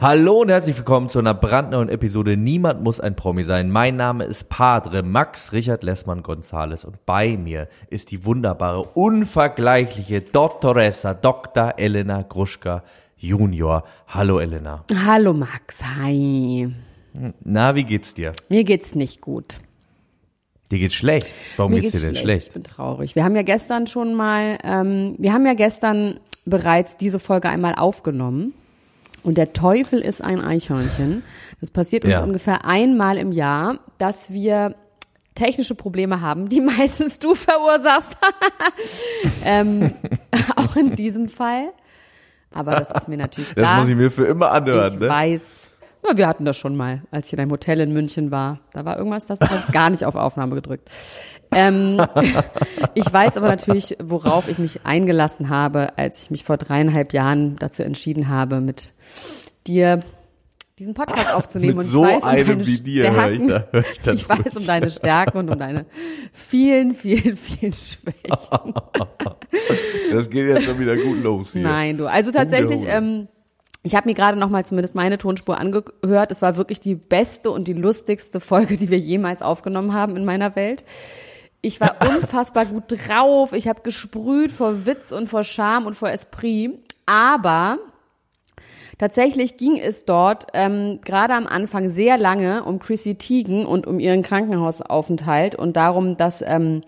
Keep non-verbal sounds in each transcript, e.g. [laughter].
Hallo und herzlich willkommen zu einer brandneuen Episode Niemand muss ein Promi sein. Mein Name ist Padre Max Richard Lessmann Gonzales und bei mir ist die wunderbare, unvergleichliche Doktoressa Dr. Elena Gruschka Junior. Hallo Elena. Hallo Max, hi. Na, wie geht's dir? Mir geht's nicht gut. Dir geht's schlecht. Warum Mir geht's, dir denn schlecht? Ich bin traurig. Wir haben ja gestern schon mal, ähm, wir haben ja gestern bereits diese Folge einmal aufgenommen. Und der Teufel ist ein Eichhörnchen. Das passiert uns Ja. ungefähr einmal im Jahr, dass wir technische Probleme haben, die [laughs] meistens du verursachst. [laughs] ähm, [laughs] auch in diesem Fall. Aber das ist mir natürlich Das klar. muss ich mir für immer anhören, ich ne? weiß. Ja, wir hatten das schon mal, als ich in einem Hotel in München war. Da war irgendwas, das habe ich gar nicht auf Aufnahme gedrückt. Ähm, [laughs] ich weiß aber natürlich, worauf ich mich eingelassen habe, als ich mich vor dreieinhalb Jahren dazu entschieden habe, mit dir diesen Podcast aufzunehmen. Mit und ich so weiß um einem wie dir höre ich Stärken. da- höre ich da [laughs] ich weiß um deine Stärken und um deine vielen, vielen, vielen Schwächen. [laughs] Das geht jetzt schon wieder gut los hier. Nein, du. Also tatsächlich, ähm, ich habe mir gerade noch mal zumindest meine Tonspur angehört. Es war wirklich die beste und die lustigste Folge, die wir jemals aufgenommen haben in meiner Welt. Ich war [laughs] unfassbar gut drauf. Ich habe gesprüht vor Witz und vor Charme und vor Esprit. Aber Tatsächlich ging es dort ähm, gerade am Anfang sehr lange um Chrissy Teigen und um ihren Krankenhausaufenthalt und darum, dass ähm,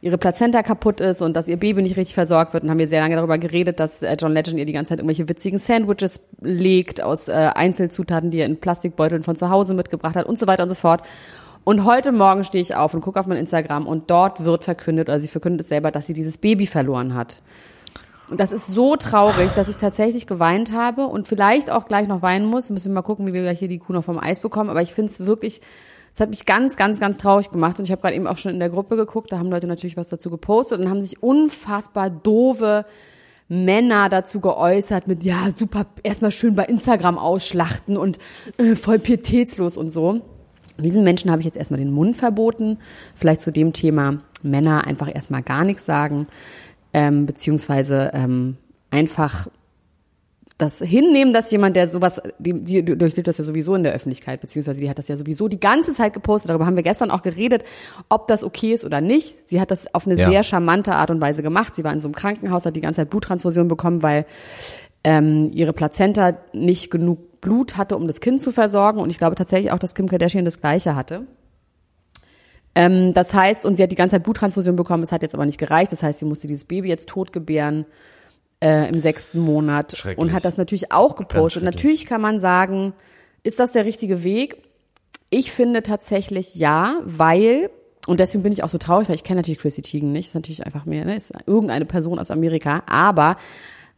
ihre Plazenta kaputt ist und dass ihr Baby nicht richtig versorgt wird. Und haben wir sehr lange darüber geredet, dass äh, John Legend ihr die ganze Zeit irgendwelche witzigen Sandwiches legt aus äh, Einzelzutaten, die er in Plastikbeuteln von zu Hause mitgebracht hat und so weiter und so fort. Und heute Morgen stehe ich auf und gucke auf mein Instagram und dort wird verkündet, oder sie verkündet es selber, dass sie dieses Baby verloren hat. Und das ist so traurig, dass ich tatsächlich geweint habe und vielleicht auch gleich noch weinen muss. Müssen wir mal gucken, wie wir gleich hier die Kuh noch vom Eis bekommen. Aber ich finde es wirklich, es hat mich ganz, ganz, ganz traurig gemacht. Und ich habe gerade eben auch schon in der Gruppe geguckt, da haben Leute natürlich was dazu gepostet und haben sich unfassbar doofe Männer dazu geäußert mit, ja, super, erstmal schön bei Instagram ausschlachten und äh, voll pietätslos und so. Diesen Menschen habe ich jetzt erstmal den Mund verboten. Vielleicht zu dem Thema Männer einfach erstmal gar nichts sagen ähm, beziehungsweise ähm, einfach das hinnehmen, dass jemand, der sowas, die, die durchlebt das ja sowieso in der Öffentlichkeit, beziehungsweise die hat das ja sowieso die ganze Zeit gepostet. Darüber haben wir gestern auch geredet, ob das okay ist oder nicht. Sie hat das auf eine Ja. sehr charmante Art und Weise gemacht. Sie war in so einem Krankenhaus, hat die ganze Zeit Bluttransfusion bekommen, weil ähm, ihre Plazenta nicht genug Blut hatte, um das Kind zu versorgen. Und ich glaube tatsächlich auch, dass Kim Kardashian das Gleiche hatte. Ähm, das heißt, und sie hat die ganze Zeit Bluttransfusion bekommen, es hat jetzt aber nicht gereicht. Das heißt, sie musste dieses Baby jetzt tot gebären äh, im sechsten Monat und hat das natürlich auch gepostet. Natürlich kann man sagen, ist das der richtige Weg? Ich finde tatsächlich ja, weil, und deswegen bin ich auch so traurig, weil ich kenne natürlich Chrissy Teigen nicht, ist natürlich einfach mehr, ne, ist irgendeine Person aus Amerika, aber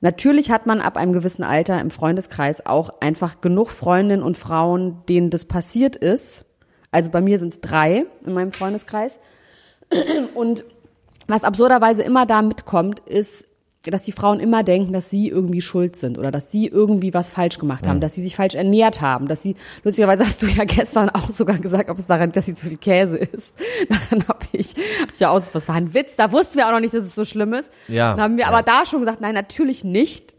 natürlich hat man ab einem gewissen Alter im Freundeskreis auch einfach genug Freundinnen und Frauen, denen das passiert ist. Also bei mir sind es drei in meinem Freundeskreis. Und was absurderweise immer da mitkommt, ist, dass die Frauen immer denken, dass sie irgendwie schuld sind oder dass sie irgendwie was falsch gemacht haben, dass sie sich falsch ernährt haben, dass sie, lustigerweise hast du ja [laughs] gestern auch sogar gesagt, ob es daran liegt, dass sie zu viel Käse isst. [laughs] Dann habe ich, hab ich ja aus, was war ein Witz, da wussten wir auch noch nicht, dass es so schlimm ist. Ja, Dann haben wir ja. aber da schon gesagt, nein, natürlich nicht.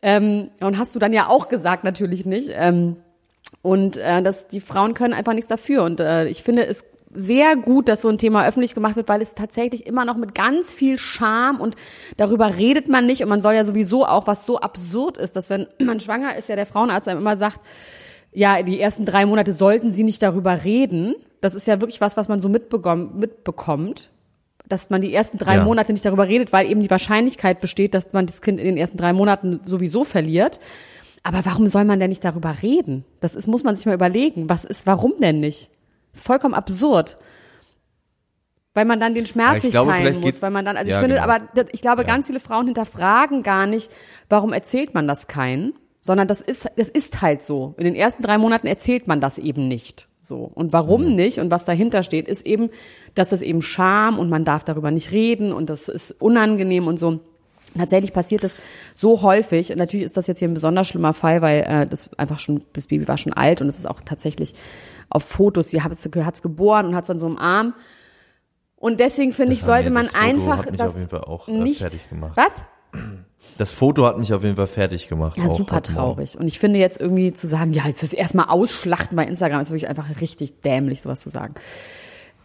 Ähm, und hast du dann ja auch gesagt, natürlich nicht. Ähm, und äh, das, die Frauen können einfach nichts dafür. Und äh, ich finde es sehr gut, dass so ein Thema öffentlich gemacht wird, weil es tatsächlich immer noch mit ganz viel Scham und darüber redet man nicht und man soll ja sowieso auch, was so absurd ist, dass wenn [clears throat] man schwanger ist, ja der Frauenarzt einem immer sagt, ja, die ersten drei Monate sollten sie nicht darüber reden. Das ist ja wirklich was, was man so mitbekommt, dass man die ersten drei Ja. Monate nicht darüber redet, weil eben die Wahrscheinlichkeit besteht, dass man das Kind in den ersten drei Monaten sowieso verliert. Aber warum soll man denn nicht darüber reden? Das ist, muss man sich mal überlegen. Was ist, warum denn nicht? Das ist vollkommen absurd. Weil man dann den Schmerz Ja, ich nicht glaube, teilen muss, weil man dann, also Ja, ich finde, genau. aber ich glaube, ganz viele Frauen hinterfragen gar nicht, warum erzählt man das keinen, sondern das ist, das ist halt so. In den ersten drei Monaten erzählt man das eben nicht. So. Und warum Mhm. nicht und was dahinter steht, ist eben, dass es eben Scham und man darf darüber nicht reden und das ist unangenehm und so. Tatsächlich passiert das so häufig und natürlich ist das jetzt hier ein besonders schlimmer Fall, weil äh, das einfach schon, das Baby war schon alt und es ist auch tatsächlich auf Fotos, sie hat es geboren und hat es dann so im Arm. Und deswegen finde ich, sollte man einfach hat mich das auf jeden Fall auch, äh, nicht fertig gemacht. Was? Das Foto hat mich auf jeden Fall fertig gemacht. Ja, auch super traurig. Und ich finde jetzt irgendwie zu sagen, ja, jetzt ist erstmal ausschlachten bei Instagram, ist wirklich einfach richtig dämlich, sowas zu sagen.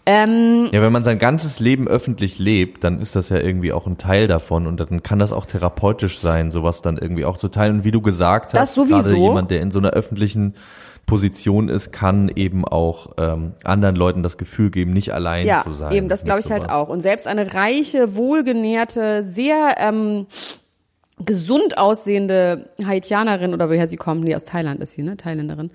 Ähm, Ja, wenn man sein ganzes Leben öffentlich lebt, dann ist das ja irgendwie auch ein Teil davon und dann kann das auch therapeutisch sein, sowas dann irgendwie auch zu teilen. Und wie du gesagt hast, gerade jemand, der in so einer öffentlichen Position ist, kann eben auch ähm, anderen Leuten das Gefühl geben, nicht allein ja, zu sein. eben, das glaube ich halt sowas. auch. Und selbst eine reiche, wohlgenährte, sehr ähm, gesund aussehende Haitianerin oder woher sie kommt, nee, aus Thailand ist sie, ne, Thailänderin,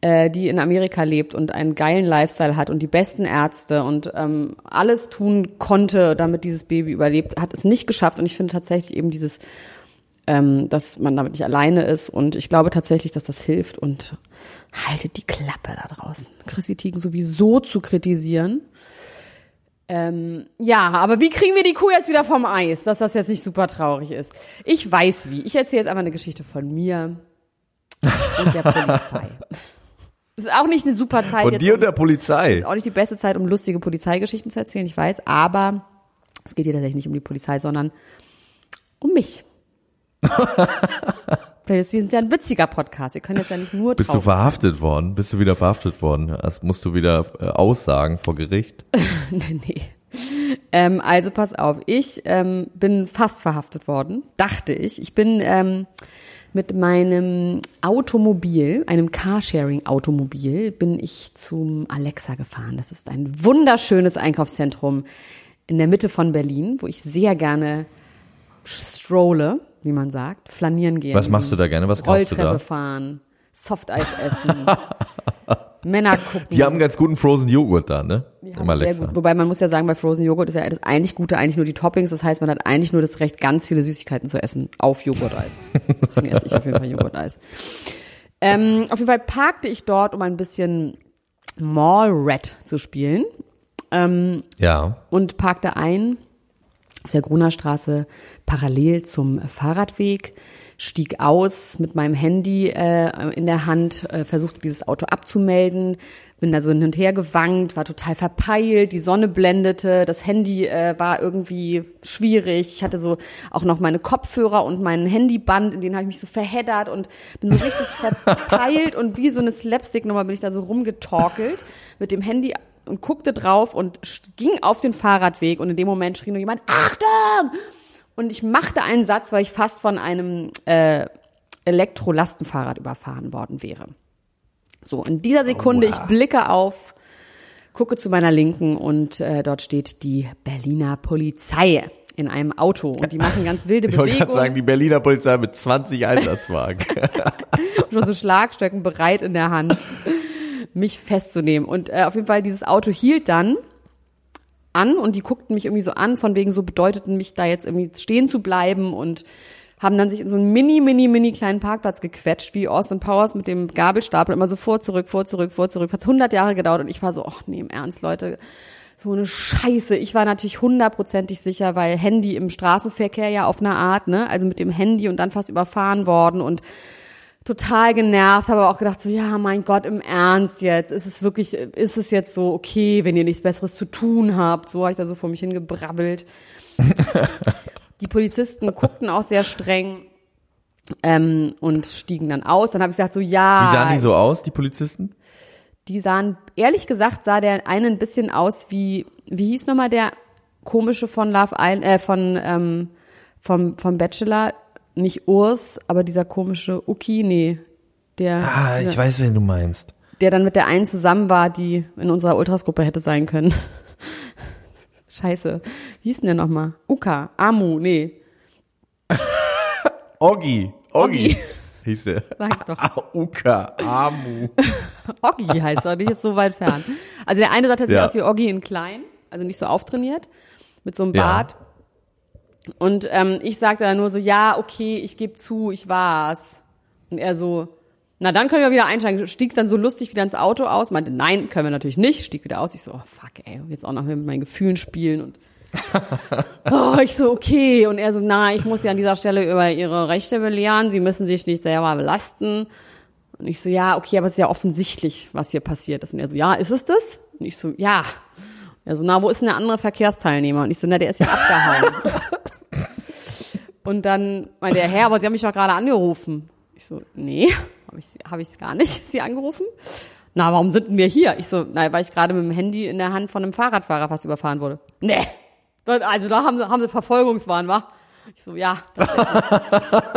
äh, die in Amerika lebt und einen geilen Lifestyle hat und die besten Ärzte und ähm, alles tun konnte, damit dieses Baby überlebt, hat es nicht geschafft. Und ich finde tatsächlich eben dieses, ähm, dass man damit nicht alleine ist. Und ich glaube tatsächlich, dass das hilft. Und haltet die Klappe da draußen. Chrissy Teigen sowieso zu kritisieren. Ähm, ja, aber wie kriegen wir die Kuh jetzt wieder vom Eis, dass das jetzt nicht super traurig ist? Ich weiß wie. Ich erzähle jetzt einmal eine Geschichte von mir und der Polizei. [laughs] ist auch nicht eine super Zeit Von jetzt. dir um- und der Polizei. ist auch nicht die beste Zeit, um lustige Polizeigeschichten zu erzählen, ich weiß, aber es geht hier tatsächlich nicht um die Polizei, sondern um mich. [laughs] Wir sind ja ein witziger Podcast. Wir können jetzt ja nicht nur Bist du verhaftet worden? Bist du wieder verhaftet worden? Das musst du wieder äh, aussagen vor Gericht. [laughs] nee, nee. Ähm, also pass auf, ich ähm, bin fast verhaftet worden, dachte ich. Ich bin ähm, mit meinem Automobil, einem Carsharing-Automobil, bin ich zum Alexa gefahren. Das ist ein wunderschönes Einkaufszentrum in der Mitte von Berlin, wo ich sehr gerne strolle, wie man sagt, flanieren gehe. Was machst du da gerne? Was kaufst du Rolltreppe da? fahren, Softeis essen, [laughs] Männer gucken. Die haben ganz guten Frozen Joghurt da, ne? Im Alexa. Wobei man muss ja sagen, bei Frozen Joghurt ist ja das eigentlich Gute eigentlich nur die Toppings. Das heißt, man hat eigentlich nur das Recht, ganz viele Süßigkeiten zu essen auf Joghurteis. [laughs] Deswegen esse ich auf jeden Fall Joghurteis. Ähm, auf jeden Fall parkte ich dort, um ein bisschen Mall Rat zu spielen ähm, Ja. und parkte ein auf der Grunerstraße parallel zum Fahrradweg, stieg aus mit meinem Handy äh, in der Hand, äh, versuchte dieses Auto abzumelden, bin da so hin und her gewankt, war total verpeilt, die Sonne blendete, das Handy äh, war irgendwie schwierig, ich hatte so auch noch meine Kopfhörer und mein Handyband, in denen habe ich mich so verheddert und bin so richtig [laughs] verpeilt und wie so eine Slapstick-Nummer bin ich da so rumgetorkelt mit dem Handy und guckte drauf und ging auf den Fahrradweg und in dem Moment schrie nur jemand, Achtung! Und ich machte einen Satz, weil ich fast von einem äh, Elektrolastenfahrrad überfahren worden wäre. So, in dieser Sekunde, ich blicke auf, gucke zu meiner Linken und äh, dort steht die Berliner Polizei in einem Auto und die machen ganz wilde [laughs] Ich wollte gerade Bewegungen. sagen, die Berliner Polizei mit 20 Einsatzwagen. [laughs] schon so Schlagstöcken bereit in der Hand, mich festzunehmen. Und äh, auf jeden Fall, dieses Auto hielt dann an und die guckten mich irgendwie so an, von wegen so bedeuteten mich da jetzt irgendwie stehen zu bleiben und haben dann sich in so einen mini, mini, mini kleinen Parkplatz gequetscht, wie Austin Powers mit dem Gabelstapel, immer so vor, zurück, vor, zurück, vor, zurück. Hat 100 Jahre gedauert und ich war so, ach nee, im Ernst, Leute, so eine Scheiße. Ich war natürlich hundertprozentig sicher, weil Handy im Straßenverkehr ja auf eine Art, ne, also mit dem Handy und dann fast überfahren worden und total genervt, habe aber auch gedacht so, ja, mein Gott, im Ernst jetzt, ist es wirklich, ist es jetzt so okay, wenn ihr nichts Besseres zu tun habt? So habe ich da so vor mich hingebrabbelt. [laughs] Die Polizisten guckten auch sehr streng ähm, und stiegen dann aus. Dann habe ich gesagt so, ja. Wie sahen die so aus, die Polizisten? Die sahen, ehrlich gesagt, sah der eine ein bisschen aus wie, wie hieß nochmal der komische von Love Island, äh, von, ähm, vom, vom Bachelor, nicht Urs, aber dieser komische Uki, nee, der, Ah, ich weiß, wen du meinst. der dann mit der einen zusammen war, die in unserer Ultrasgruppe hätte sein können. [laughs] Scheiße. Wie hieß denn der nochmal? Uka, Amu, nee, Oggi. Oggi. Hieß der. sag doch. Ah, Uka. Amu. [laughs] Oggi heißt er, nicht ist so weit fern. Also der eine sah tatsächlich Ja. aus wie Oggi in klein, also nicht so auftrainiert, mit so einem Ja. Und ähm, ich sagte dann nur so, ja, okay, ich gebe zu, ich war's. Und er so, na dann können wir wieder einsteigen. Stieg dann so lustig wieder ins Auto aus, meinte, nein, können wir natürlich nicht. Stieg wieder aus. Ich so, oh fuck, ey, jetzt auch noch mit meinen Gefühlen spielen und [laughs] Oh, ich so, okay. Und er so, na, ich muss Sie an dieser Stelle über Ihre Rechte belehren. Sie müssen sich nicht selber belasten. Und ich so, ja, okay, aber es ist ja offensichtlich, was hier passiert ist. Und er so, ja, ist es das? Und ich so, ja. Und er so, na, wo ist denn der andere Verkehrsteilnehmer? Und ich so, na, der ist ja [laughs] abgehauen. Und dann meinte er, Herr, aber Sie haben mich doch gerade angerufen. Ich so, nee, habe ich, hab ich gar nicht [laughs] Sie angerufen. Na, warum sind wir hier? Ich so, na, weil ich gerade mit dem Handy in der Hand von einem Fahrradfahrer fast überfahren wurde. Nee. Also da haben sie, haben sie Verfolgungswahn, wa? Ich so, ja,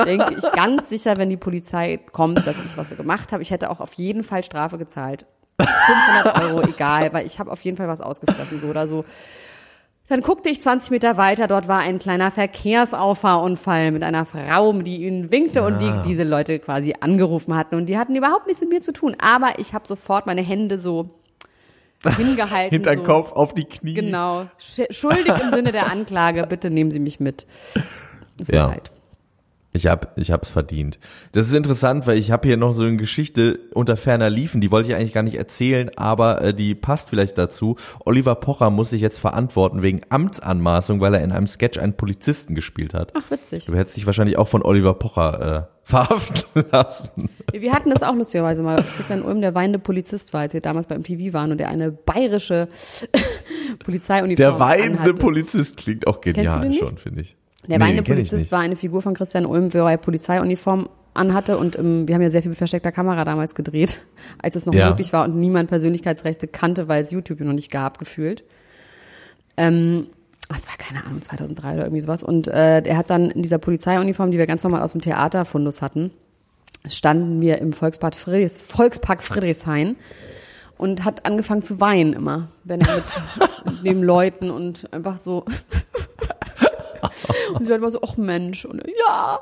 denke ich ganz sicher, wenn die Polizei kommt, dass ich was gemacht habe. Ich hätte auch auf jeden Fall Strafe gezahlt. 500 Euro, egal, weil ich habe auf jeden Fall was ausgefressen, so oder so. Dann guckte ich 20 Meter weiter, dort war ein kleiner Verkehrsauffahrunfall mit einer Frau, die ihnen winkte und die diese Leute quasi angerufen hatten. Und die hatten überhaupt nichts mit mir zu tun. Aber ich habe sofort meine Hände so [laughs] hingehalten. Hinter den so. Kopf auf die Knie. Genau. Sch- Schuldig im Sinne der Anklage, bitte nehmen Sie mich mit. So Ja. halt. Ich hab, ich hab's verdient. Das ist interessant, weil ich habe hier noch so eine Geschichte unter ferner Liefen, die wollte ich eigentlich gar nicht erzählen, aber äh, die passt vielleicht dazu. Oliver Pocher muss sich jetzt verantworten wegen Amtsanmaßung, weil er in einem Sketch einen Polizisten gespielt hat. Ach, witzig. Du hättest dich wahrscheinlich auch von Oliver Pocher äh, [laughs] verhaften lassen. Wir hatten das auch lustigerweise mal, als Christian Ulm der weinende Polizist war, als wir damals beim PV waren und der eine bayerische [laughs] Polizeiuniform Der weinende anhatte. Polizist klingt auch genial schon, finde ich. Der Nee, weinende Polizist war eine Figur von Christian Ulm, wo er Polizeiuniform anhatte und ähm, wir haben ja sehr viel mit versteckter Kamera damals gedreht, [laughs] als es noch Ja. möglich war und niemand Persönlichkeitsrechte kannte, weil es YouTube noch nicht gab, gefühlt. Ähm, das war keine Ahnung, 2003 oder irgendwie sowas. Und äh, er hat dann in dieser Polizeiuniform, die wir ganz normal aus dem Theaterfundus hatten, standen wir im Volkspark, Friedrichs, Volkspark Friedrichshain und hat angefangen zu weinen immer, wenn er mit [laughs] neben Leuten und einfach so [laughs] und die Leute war so, ach Mensch, und ja,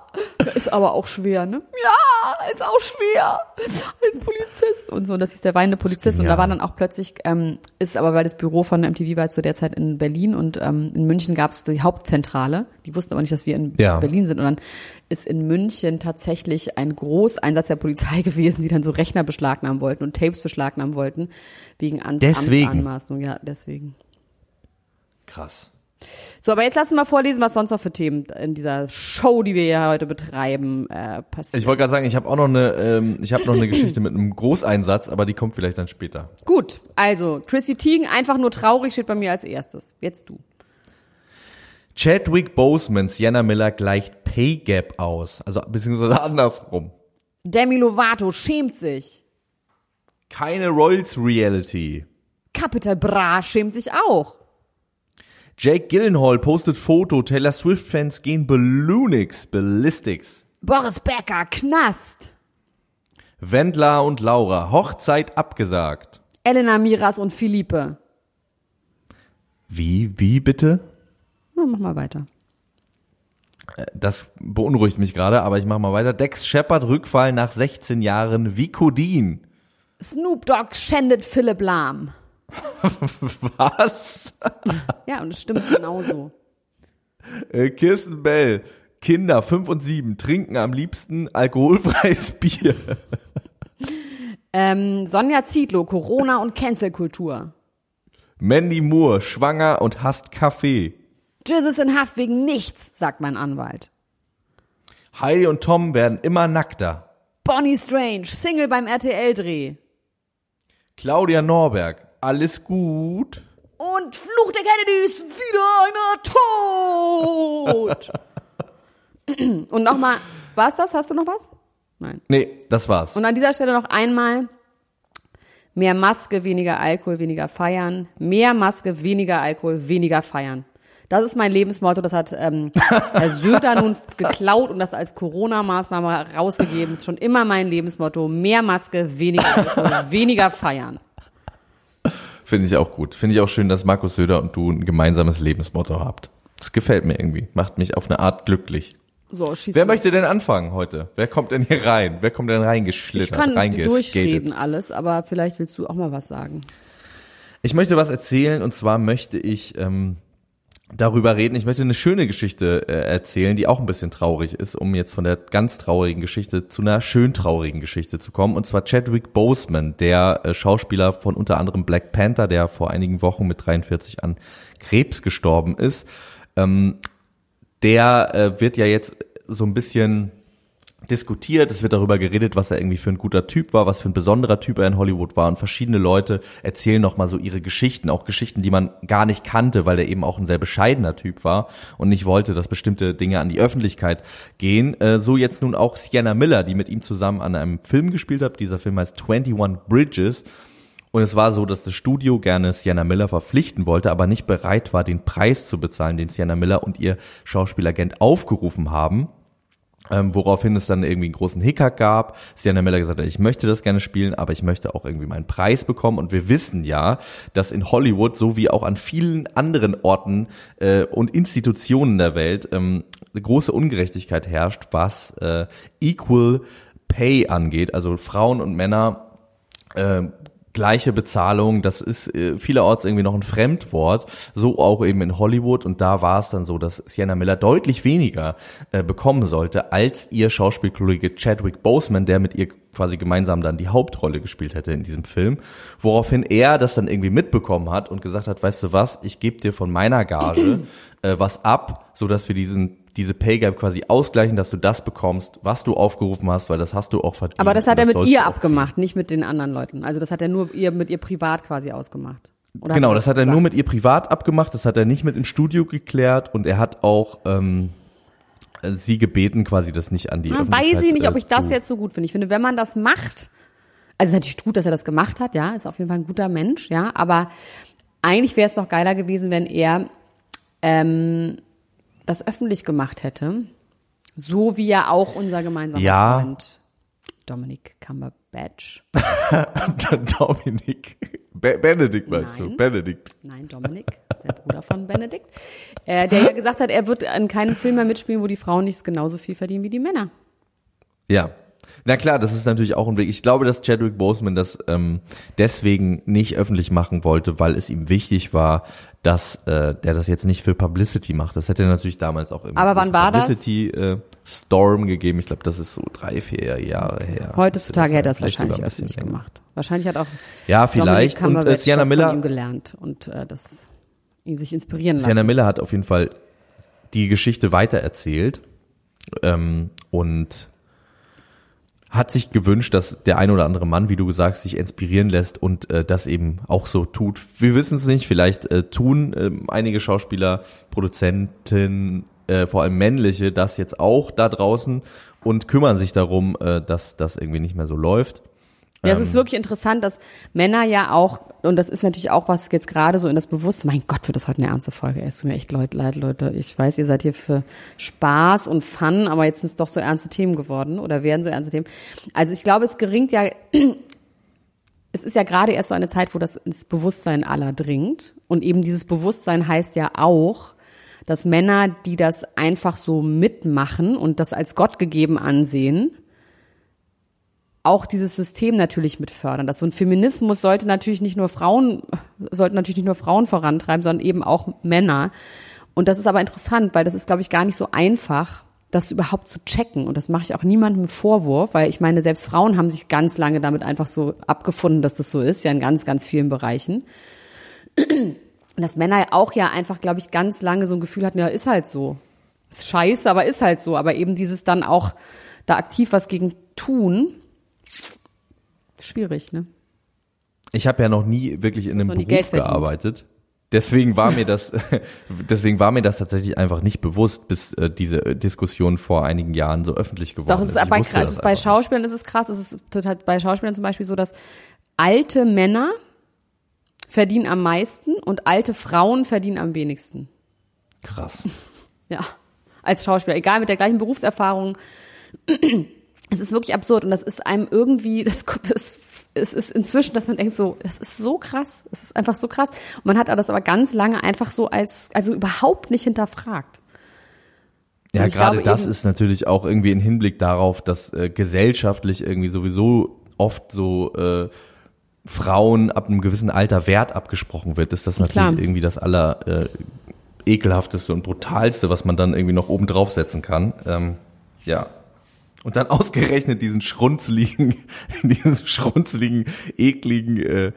ist aber auch schwer, ne? Ja, ist auch schwer als Polizist und so. Und das hieß der weinende Polizist. Und da war dann auch plötzlich, ähm, ist aber weil das Büro von MTV war zu der Zeit in Berlin und ähm, in München gab es die Hauptzentrale. Die wussten aber nicht, dass wir in Ja. Berlin sind. Und dann ist in München tatsächlich ein Großeinsatz der Polizei [laughs] gewesen, die dann so Rechner beschlagnahmen wollten und Tapes beschlagnahmen wollten wegen An Deswegen. Amtsanmaßung. Ja, deswegen. Krass. So, aber jetzt lass uns mal vorlesen, was sonst noch für Themen in dieser Show, die wir hier heute betreiben, äh, passiert. Ich wollte gerade sagen, ich habe auch noch eine, ähm, ich habe noch eine [clears throat] Geschichte mit einem Großeinsatz, aber die kommt vielleicht dann später. Gut, also Chrissy Teigen, einfach nur traurig, steht bei mir als erstes. Jetzt du. Chadwick Boseman, Sienna Miller gleicht Pay Gap aus, also beziehungsweise [laughs] andersrum. Demi Lovato schämt sich. Keine Royals Reality. Capital Bra schämt sich auch. Jake Gyllenhaal postet Foto, Taylor Swift-Fans gehen Balloonix, Ballistics. Boris Becker, Knast. Wendler und Laura, Hochzeit abgesagt. Elena Miras und Philippe. Wie, wie bitte? Na, mach mal weiter. Das beunruhigt mich gerade, aber ich mach mal weiter. Dex Shepard Rückfall nach 16 Jahren Vicodin. Snoop Dogg schändet Philipp Lahm. [laughs] Was? Ja, und es stimmt genauso. Äh, Kirsten Bell. Kinder 5 und 7 trinken am liebsten alkoholfreies [laughs] Bier. Ähm, Sonja Zietlow, Corona und Cancelkultur. Mandy Moore, schwanger und hasst Kaffee. Jizz ist in Haft wegen nichts, sagt mein Anwalt. Heidi und Tom werden immer nackter. Bonnie Strange, Single beim RTL-Dreh. Claudia Norberg, alles gut. Und Fluch der Kennedys, wieder einer tot. [laughs] Und nochmal, war's das? Hast du noch was? Nein. Nee, das war's. Und an dieser Stelle noch einmal Mehr Maske, weniger Alkohol, weniger feiern. Mehr Maske, weniger Alkohol, weniger feiern. Das ist mein Lebensmotto. Das hat ähm, [laughs] Herr Söder nun geklaut und das als Corona-Maßnahme rausgegeben. Das ist schon immer mein Lebensmotto. Mehr Maske, weniger Alkohol, weniger feiern. Finde ich auch gut. Finde ich auch schön, dass Markus Söder und du ein gemeinsames Lebensmotto habt. Das gefällt mir irgendwie. Macht mich auf eine Art glücklich. So, schieß Wer möchte denn anfangen heute? Wer kommt denn hier rein? Wer kommt denn Ich reingeschlittert, kann reingeskatet? durchreden alles, aber vielleicht willst du auch mal was sagen. Ich möchte was erzählen und zwar möchte ich ähm, darüber reden. Ich möchte eine schöne Geschichte äh, erzählen, die auch ein bisschen traurig ist, um jetzt von der ganz traurigen Geschichte zu einer schön traurigen Geschichte zu kommen. Und zwar Chadwick Boseman, der äh, Schauspieler von unter anderem Black Panther, der vor einigen Wochen mit 43 an Krebs gestorben ist. Ähm, der äh, wird ja jetzt so ein bisschen diskutiert, es wird darüber geredet, was er irgendwie für ein guter Typ war, was für ein besonderer Typ er in Hollywood war und verschiedene Leute erzählen nochmal so ihre Geschichten, auch Geschichten, die man gar nicht kannte, weil er eben auch ein sehr bescheidener Typ war und nicht wollte, dass bestimmte Dinge an die Öffentlichkeit gehen. Äh, so jetzt nun auch Sienna Miller, die mit ihm zusammen an einem Film gespielt hat. Dieser Film heißt 21 Bridges. Und es war so, dass das Studio gerne Sienna Miller verpflichten wollte, aber nicht bereit war, den Preis zu bezahlen, den Sienna Miller und ihr Schauspielagent aufgerufen haben. Ähm, woraufhin es dann irgendwie einen großen Hickhack gab. Sienna Miller gesagt hat, ich möchte das gerne spielen, aber ich möchte auch irgendwie meinen Preis bekommen. Und wir wissen ja, dass in Hollywood, so wie auch an vielen anderen Orten äh, und Institutionen der Welt, ähm, eine große Ungerechtigkeit herrscht, was äh, Equal Pay angeht. Also Frauen und Männer äh, gleiche Bezahlung, das ist äh, vielerorts irgendwie noch ein Fremdwort, so auch eben in Hollywood. Und da war es dann so, dass Sienna Miller deutlich weniger äh, bekommen sollte als ihr Schauspielkollege Chadwick Boseman, der mit ihr quasi gemeinsam dann die Hauptrolle gespielt hätte in diesem Film, woraufhin er das dann irgendwie mitbekommen hat und gesagt hat, weißt du was, ich gebe dir von meiner Gage [clears throat] äh, was ab, so dass wir diesen diese Pay Gap quasi ausgleichen, dass du das bekommst, was du aufgerufen hast, weil das hast du auch verdient. Aber das hat er mit sollst ihr abgemacht, nicht mit den anderen Leuten. Also das hat er nur ihr mit ihr privat quasi ausgemacht. Oder genau, er das hat er gesagt? nur mit ihr privat abgemacht, das hat er nicht mit im Studio geklärt und er hat auch ähm, sie gebeten, quasi das nicht an die Ja, Öffentlichkeit weiß ich nicht, ob ich das jetzt so gut finde. Ich finde, wenn man das macht, also es ist natürlich gut, dass er das gemacht hat, ja, ist auf jeden Fall ein guter Mensch, ja, aber eigentlich wäre es noch geiler gewesen, wenn er ähm, das öffentlich gemacht hätte, so wie ja auch unser gemeinsamer Ja. Freund Dominic Cumberbatch. [laughs] Dominik. Be Benedikt meinst Nein. du? Benedikt. Nein, Dominic ist der Bruder von Benedikt, äh, der ja gesagt hat, er wird in keinem Film mehr mitspielen, wo die Frauen nicht genauso viel verdienen wie die Männer. Ja. Na klar, das ist natürlich auch ein Weg. Ich glaube, dass Chadwick Boseman das ähm, deswegen nicht öffentlich machen wollte, weil es ihm wichtig war, dass äh, der das jetzt nicht für Publicity macht. Das hätte natürlich damals auch Aber wann war das? Publicity äh, Storm gegeben. Ich glaube, das ist so drei, vier Jahre her. Heutzutage hätte er es Vielleicht wahrscheinlich öffentlich gemacht. Wahrscheinlich hat auch Ja, vielleicht. Und äh, Sienna das Miller, von ihm gelernt und äh, das ihn sich inspirieren lassen. Sienna Miller hat auf jeden Fall die Geschichte weitererzählt ähm, und hat sich gewünscht, dass der ein oder andere Mann, wie du gesagt sich inspirieren lässt und äh, das eben auch so tut. Wir wissen es nicht, vielleicht äh, tun äh, einige Schauspieler, Produzenten, äh, vor allem männliche, das jetzt auch da draußen und kümmern sich darum, äh, dass das irgendwie nicht mehr so läuft. Ja, es Ähm. ist wirklich interessant, dass Männer ja auch, und das ist natürlich auch was jetzt gerade so in das Bewusstsein, mein Gott, wird das heute eine ernste Folge. Es tut mir echt leid, leid, Leute. Ich weiß, ihr seid hier für Spaß und Fun, aber jetzt sind es doch so ernste Themen geworden oder werden so ernste Themen. Also ich glaube, es geringt ja, [clears throat] es ist ja gerade erst so eine Zeit, wo das ins Bewusstsein aller dringt. Und eben dieses Bewusstsein heißt ja auch, dass Männer, die das einfach so mitmachen und das als Gott gegeben ansehen, auch dieses System natürlich mit fördern. Dass so ein Feminismus sollte natürlich nicht nur Frauen, sollten natürlich nicht nur Frauen vorantreiben, sondern eben auch Männer. Und das ist aber interessant, weil das ist, glaube ich, gar nicht so einfach, das überhaupt zu checken. Und das mache ich auch niemandem Vorwurf, weil ich meine, selbst Frauen haben sich ganz lange damit einfach so abgefunden, dass das so ist, ja in ganz, ganz vielen Bereichen. Dass Männer auch ja einfach, glaube ich, ganz lange so ein Gefühl hatten, ja, ist halt so. Ist scheiße, aber ist halt so. Aber eben dieses dann auch da aktiv was gegen tun, schwierig, ne? Ich habe ja noch nie wirklich in einem Beruf gearbeitet. Deswegen war mir das, [laughs] deswegen war mir das tatsächlich einfach nicht bewusst, bis äh, diese äh, Diskussion vor einigen Jahren so öffentlich geworden Doch, es ist, bei, krass, das es ist bei einfach Schauspielern ist es krass. Es ist total bei Schauspielern zum Beispiel so, dass alte Männer verdienen am meisten und alte Frauen verdienen am wenigsten. Krass. [laughs] Ja, als Schauspieler, egal mit der gleichen Berufserfahrung. Es ist wirklich absurd und das ist einem irgendwie, [laughs] das, das es ist inzwischen, dass man denkt so, das ist so krass, es ist einfach so krass. Und man hat das aber ganz lange einfach so als, also überhaupt nicht hinterfragt. Ja, gerade glaube das ist natürlich auch irgendwie ein Hinblick darauf, dass äh, gesellschaftlich irgendwie sowieso oft so äh, Frauen ab einem gewissen Alter Wert abgesprochen wird, ist das natürlich Klar. irgendwie das aller äh, ekelhafteste und brutalste, was man dann irgendwie noch oben draufsetzen kann. Ähm, ja. Und dann [laughs] ausgerechnet diesen schrunzeligen, [laughs] diesen schrunzeligen, ekligen äh,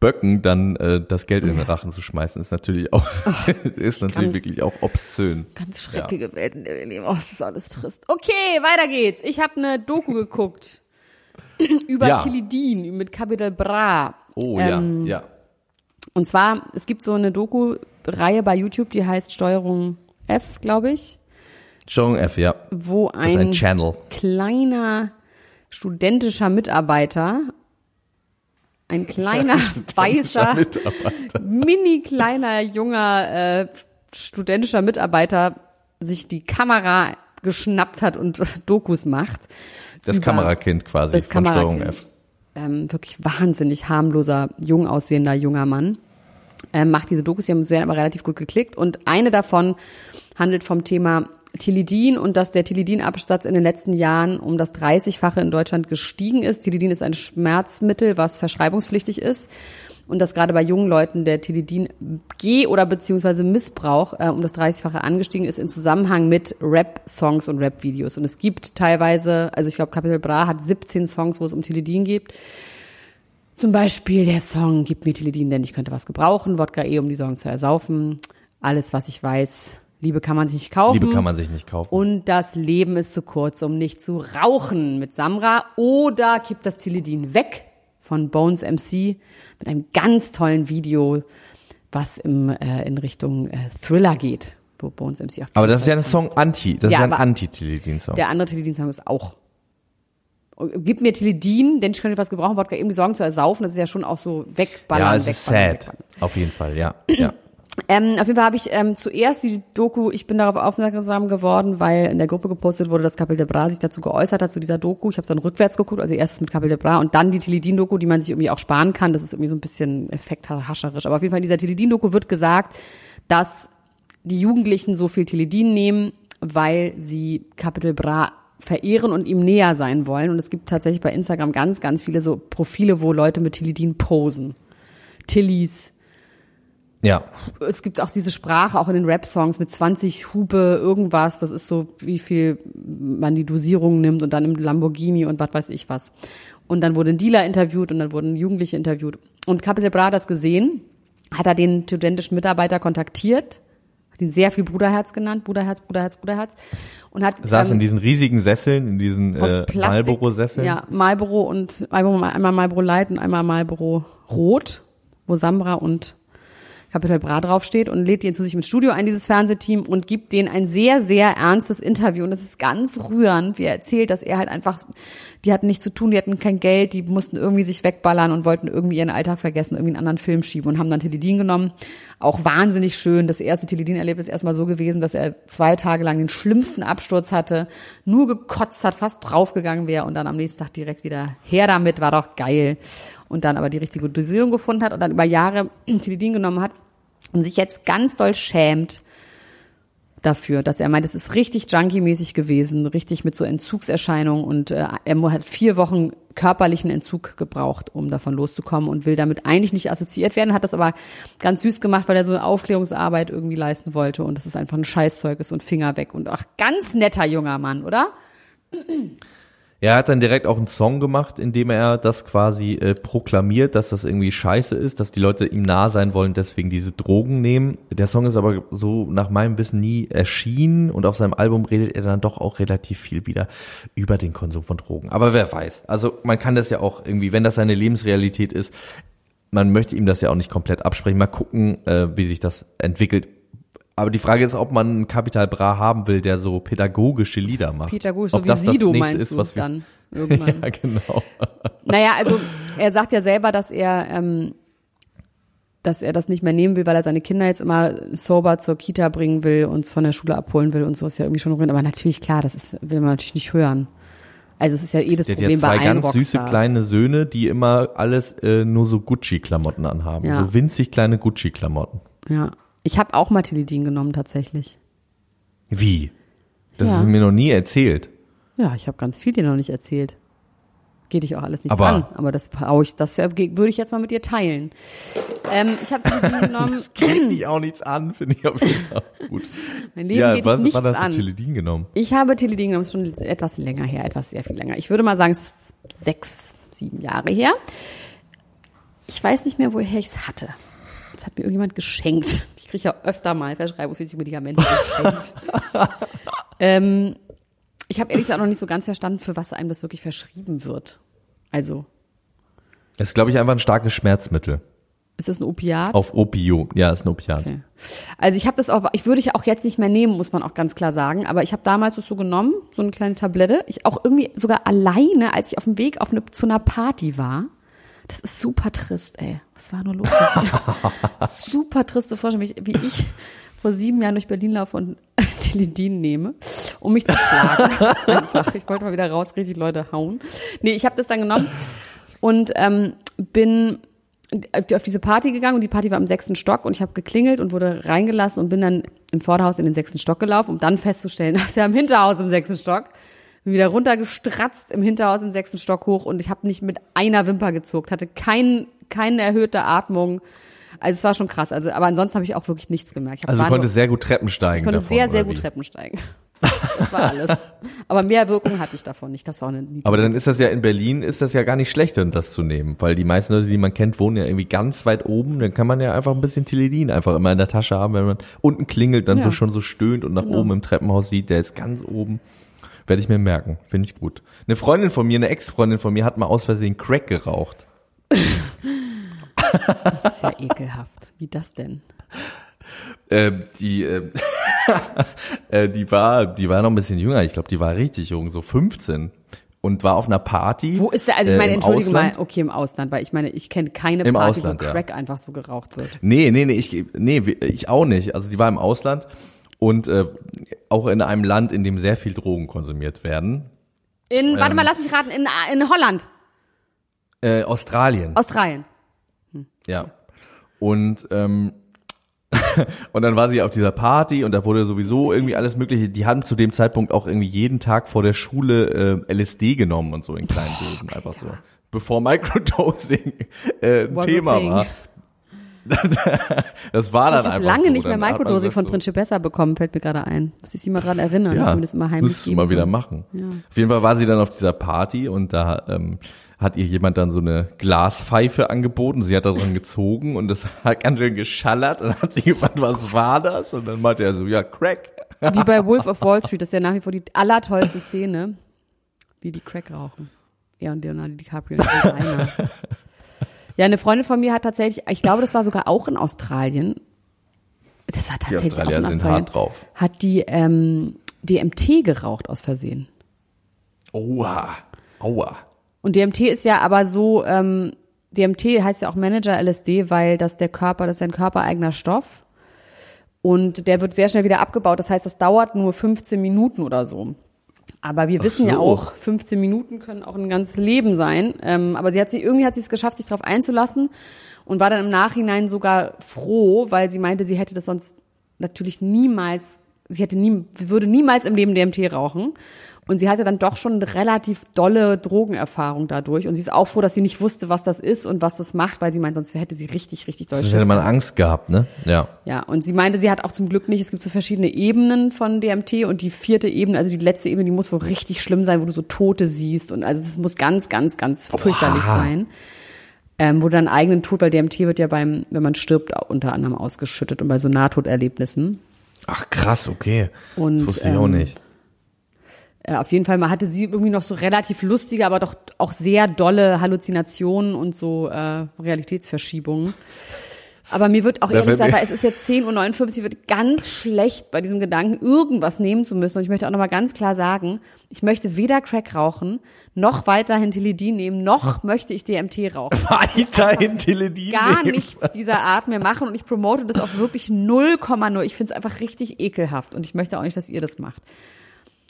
Böcken dann äh, das Geld in den Rachen zu schmeißen, ist natürlich auch, [laughs] ist natürlich ganz- wirklich auch obszön. Ganz schreckliche Welt, in der wir leben. Oh, das ist alles trist. Okay, weiter geht's. Ich habe eine Doku geguckt [clears throat] über Ja. Tilidin mit Capital Bra. Oh Ähm, ja, ja. Und zwar, es gibt so eine Doku-Reihe bei YouTube, die heißt Steuerung F, glaube ich, Steuerung F, ja. wo Das ist ein ein Channel. kleiner studentischer Mitarbeiter, ein [laughs] kleiner weißer, mini kleiner junger äh, studentischer Mitarbeiter sich die Kamera geschnappt hat und [laughs] Dokus macht. Das Kamerakind quasi das von Steuerung. F. ähm, wirklich wahnsinnig harmloser, jung aussehender junger Mann. Ähm, macht diese Dokus, die haben sehr aber relativ gut geklickt. Und eine davon handelt vom Thema Tilidin und dass der Tilidin-Absatz in den letzten Jahren um das 30-fache in Deutschland gestiegen ist. Tilidin ist ein Schmerzmittel, was verschreibungspflichtig ist. Und dass gerade bei jungen Leuten der Tilidin-Geh- oder beziehungsweise Missbrauch äh, um das 30-fache angestiegen ist in Zusammenhang mit Rap-Songs und Rap-Videos. Und es gibt teilweise, also ich glaube, Capital Bra hat 17 Songs, wo es um Tilidin geht. Zum Beispiel der Song Gib mir Tilidin, denn ich könnte was gebrauchen. Wodka E, um die Sorgen zu ersaufen. Alles, was ich weiß. Liebe kann man sich nicht kaufen. Liebe kann man sich nicht kaufen. Und das Leben ist zu kurz, um nicht zu rauchen mit Samra. Oder Gib das Tilidin weg von Bones MC mit einem ganz tollen Video, was im, äh, in Richtung äh, Thriller geht. Wo Bones MC auch aber das ist ja ein Song Anti, das Ja, ist ja ein Anti-Tilidin-Song. der andere Tilidin-Song ist auch. Gib mir Tilidin, denn ich könnte was gebrauchen, Wodka eben die Sorgen zu ersaufen. Das ist ja schon auch so wegballern, Ja, es ist wegballern, sad. wegballern. Auf jeden Fall, ja. [clears throat] ja. Ähm, auf jeden Fall habe ich ähm, zuerst die Doku, ich bin darauf aufmerksam geworden, weil in der Gruppe gepostet wurde, dass Capel de Bra sich dazu geäußert hat, zu dieser Doku. Ich habe dann rückwärts geguckt, also erstes mit Capel de Bra und dann die Tilidin-Doku, die man sich irgendwie auch sparen kann. Das ist irgendwie so ein bisschen effekthascherisch. Aber auf jeden Fall in dieser Tilidin-Doku wird gesagt, dass die Jugendlichen so viel Tilidin nehmen, weil sie Capital Bra verehren und ihm näher sein wollen. Und es gibt tatsächlich bei Instagram ganz, ganz viele so Profile, wo Leute mit Tilidin posen. Tillis, Ja, es gibt auch diese Sprache, auch in den Rap-Songs mit 20 Hupe, irgendwas. Das ist so, wie viel man die Dosierung nimmt und dann im Lamborghini und was weiß ich was. Und dann wurde ein Dealer interviewt und dann wurden Jugendliche interviewt. Und Capital Bra hat das gesehen, hat er den studentischen Mitarbeiter kontaktiert, hat ihn sehr viel Bruderherz genannt, Bruderherz, Bruderherz, Bruderherz. Und hat, saß ähm, in diesen riesigen Sesseln, in diesen äh. Marlboro-Sesseln. Ja, Marlboro und einmal einmal Marlboro Light und einmal Marlboro Rot, wo Sambra und Capital Bra draufsteht und lädt ihn zu sich ins Studio ein, dieses Fernsehteam, und gibt denen ein sehr, sehr ernstes Interview. Und es ist ganz rührend, wie er erzählt, dass er halt einfach, die hatten nichts zu tun, die hatten kein Geld, die mussten irgendwie sich wegballern und wollten irgendwie ihren Alltag vergessen, irgendwie einen anderen Film schieben und haben dann Teledin genommen. Auch wahnsinnig schön. Das erste Teledin-Erlebnis erstmal so gewesen, dass er zwei Tage lang den schlimmsten Absturz hatte, nur gekotzt hat, fast draufgegangen wäre und dann am nächsten Tag direkt wieder her damit, war doch geil. Und dann aber die richtige Dosierung gefunden hat und dann über Jahre [clears throat] Teledin genommen hat und sich jetzt ganz doll schämt dafür, dass er meint, es ist richtig junkie-mäßig gewesen, richtig mit so Entzugserscheinungen und äh, er hat vier Wochen körperlichen Entzug gebraucht, um davon loszukommen und will damit eigentlich nicht assoziiert werden, hat das aber ganz süß gemacht, weil er so eine Aufklärungsarbeit irgendwie leisten wollte und das ist einfach ein Scheißzeug ist und Finger weg und ach, ganz netter junger Mann, oder? Er hat dann direkt auch einen Song gemacht, in dem er das quasi äh, proklamiert, dass das irgendwie scheiße ist, dass die Leute ihm nah sein wollen, deswegen diese Drogen nehmen. Der Song ist aber so nach meinem Wissen nie erschienen und auf seinem Album redet er dann doch auch relativ viel wieder über den Konsum von Drogen. Aber wer weiß. Also man kann das ja auch irgendwie, wenn das seine Lebensrealität ist, man möchte ihm das ja auch nicht komplett absprechen. Mal gucken, äh, wie sich das entwickelt. Aber die Frage ist, ob man einen Capital Bra haben will, der so pädagogische Lieder macht. Peter Gusch, Ob so wie das das Sido nächste meinst ist, du was wir- dann [laughs] irgendwann. Ja, genau. Naja, also er sagt ja selber, dass er, ähm, dass er das nicht mehr nehmen will, weil er seine Kinder jetzt immer sober zur Kita bringen will, uns von der Schule abholen will und so ist ja irgendwie schon drin. Aber natürlich klar, das ist, will man natürlich nicht hören. Also es ist ja eh das Der Problem zwei bei allen ganz süße Rockstars. kleine Söhne, die immer alles äh, nur so Gucci-Klamotten anhaben. Ja. So winzig kleine Gucci-Klamotten. Ja. Ich habe auch Matilidin genommen tatsächlich. Wie? Das Ja. ist mir noch nie erzählt. Ja, ich habe ganz viel dir noch nicht erzählt. Geht dich auch alles nichts Aber- an, aber das ich, das würde ich jetzt mal mit dir teilen. Ähm, ich habe [laughs] genommen. Geht die auch nichts an, finde ich auf jeden Fall [laughs] gut. Mein Leben ja, geht was, dich nichts wann hast du. Teledin genommen? Ich habe Teledin genommen, schon etwas länger her, etwas sehr viel länger. Ich würde mal sagen, es ist sechs, sieben Jahre her. Ich weiß nicht mehr, woher ich es hatte. Das hat mir irgendjemand geschenkt. [laughs] Ich kriege ja öfter mal verschreibungswidrige Medikamente geschenkt. [laughs] ähm, ich habe ehrlich gesagt noch nicht so ganz verstanden, für was einem das wirklich verschrieben wird. Also, Das ist, glaube ich, einfach ein starkes Schmerzmittel. ist das ein Opiat? Auf Opio. Ja, ist ein Opiat. Okay. Also ich habe das auch, ich würde ich auch jetzt nicht mehr nehmen, muss man auch ganz klar sagen. Aber ich habe damals das so genommen, so eine kleine Tablette. Ich auch irgendwie sogar alleine, als ich auf dem Weg auf eine, zu einer Party war. Das ist super trist, ey. Was war nur los? [laughs] super triste Vorstellung, wie ich, wie ich vor sieben Jahren durch Berlin laufe und [laughs] Teledin nehme, um mich zu schlagen. [laughs] Einfach. Ich wollte mal wieder raus, richtig Leute hauen. Nee, ich habe das dann genommen und ähm, bin auf diese Party gegangen und die Party war im sechsten Stock und ich habe geklingelt und wurde reingelassen und bin dann im Vorderhaus in den sechsten Stock gelaufen, um dann festzustellen, dass er im Hinterhaus im sechsten Stock bin wieder runtergestratzt im Hinterhaus im sechsten Stock hoch und ich habe nicht mit einer Wimper gezuckt, hatte kein, keine erhöhte Atmung. Also es war schon krass. Also, aber ansonsten habe ich auch wirklich nichts gemerkt. Also du konntest sehr gut Treppen steigen. ich konnte davon, sehr, sehr gut wie? Treppen steigen. Das war alles. [laughs] Aber mehr Wirkung hatte ich davon nicht. Das war eine Aber dann ist das ja in Berlin, ist das ja gar nicht schlecht, dann das zu nehmen. Weil die meisten Leute, die man kennt, wohnen ja irgendwie ganz weit oben. Dann kann man ja einfach ein bisschen Teledin einfach immer in der Tasche haben, wenn man unten klingelt, dann Ja. so schon so stöhnt und nach Genau. oben im Treppenhaus sieht, der ist ganz oben. Werde ich mir merken. Finde ich gut. Eine Freundin von mir, eine Ex-Freundin von mir hat mal aus Versehen Crack geraucht. Das ist ja ekelhaft. Wie das denn? Ähm, die, ähm, [laughs] äh, die war, die war noch ein bisschen jünger. Ich glaube, die war richtig jung, so 15 und war auf einer Party. Wo ist der? Also ich äh, meine, im entschuldige Ausland. mal, okay, im Ausland, weil ich meine, ich kenne keine Party, Ausland, wo ja. Crack einfach so geraucht wird. Nee, nee, nee, ich, nee, ich auch nicht. Also die war im Ausland und äh, auch in einem Land, in dem sehr viel Drogen konsumiert werden. In, warte Ähm. mal, lass mich raten, in, in Holland, Äh, Australien, Australien. ja. Und ähm, [laughs] und dann war sie auf dieser Party und da wurde sowieso irgendwie alles mögliche. Die haben zu dem Zeitpunkt auch irgendwie jeden Tag vor der Schule äh, LSD genommen und so in kleinen Dosen, einfach so. Bevor Microdosing äh, ein Was Thema war. [laughs] das war dann Ich habe einfach lange so. nicht mehr Microdosing von so, Prince besser bekommen, fällt mir gerade ein. Muss ich sie mal dran erinnern, dass Ja, wir das immer heimlich müsstest du mal wieder machen. Auf jeden Fall war sie dann auf dieser Party und da ähm, hat ihr jemand dann so eine Glaspfeife angeboten. Sie hat da dran gezogen und das hat ganz schön geschallert und hat sie gefragt, was war das? Und dann meinte er so, ja, Crack. Wie bei [laughs] Wolf of Wall Street, das ist ja nach wie vor die allertollste Szene, wie die Crack rauchen. Er und Leonardo DiCaprio einer. [laughs] Ja, eine Freundin von mir hat tatsächlich, ich glaube, das war sogar auch in Australien. Das war Die tatsächlich auch Australier in sind Australien. hart drauf. Hat die ähm, DMT geraucht aus Versehen. Oha. Aua. Und DMT ist ja aber so, ähm, DMT heißt ja auch Manager LSD, weil das der Körper, das ist ein körpereigener Stoff. Und der wird sehr schnell wieder abgebaut. Das heißt, das dauert nur 15 Minuten oder so. Aber wir wissen ja so. auch, 15 Minuten können auch ein ganzes Leben sein. Ähm, aber sie hat sich, irgendwie hat sie es geschafft, sich darauf einzulassen und war dann im Nachhinein sogar froh, weil sie meinte, sie hätte das sonst natürlich niemals, sie hätte nie, würde niemals im Leben DMT rauchen. Und sie hatte dann doch schon eine relativ dolle Drogenerfahrung dadurch. Und sie ist auch froh, dass sie nicht wusste, was das ist und was das macht, weil sie meint, sonst hätte sie richtig, richtig doll Schiss hätte man. Angst gehabt, ne? Ja. Ja, und sie meinte, sie hat auch zum Glück nicht, es gibt so verschiedene Ebenen von DMT und die vierte Ebene, also die letzte Ebene, die muss wohl richtig schlimm sein, wo du so Tote siehst und also es muss ganz, ganz, ganz fürchterlich sein. Ähm, wo du deinen eigenen Tod, weil DMT wird ja beim, wenn man stirbt, auch unter anderem ausgeschüttet und bei so Nahtoderlebnissen. Ach krass, okay. Und, das wusste ich auch ähm, nicht. Auf jeden Fall mal hatte sie irgendwie noch so relativ lustige, aber doch auch sehr dolle Halluzinationen und so äh, Realitätsverschiebungen. Aber mir wird auch Da ehrlich mir- weil es ist jetzt 10.59 Uhr, ich wird ganz schlecht bei diesem Gedanken, irgendwas nehmen zu müssen. Und ich möchte auch nochmal ganz klar sagen, ich möchte weder Crack rauchen, noch weiterhin Tilidin nehmen, noch möchte ich DMT rauchen. [laughs] Weiterhin Teledin Gar nehmen. nichts dieser Art mehr machen und ich promote das auch wirklich 0,0. Ich finde es einfach richtig ekelhaft und ich möchte auch nicht, dass ihr das macht.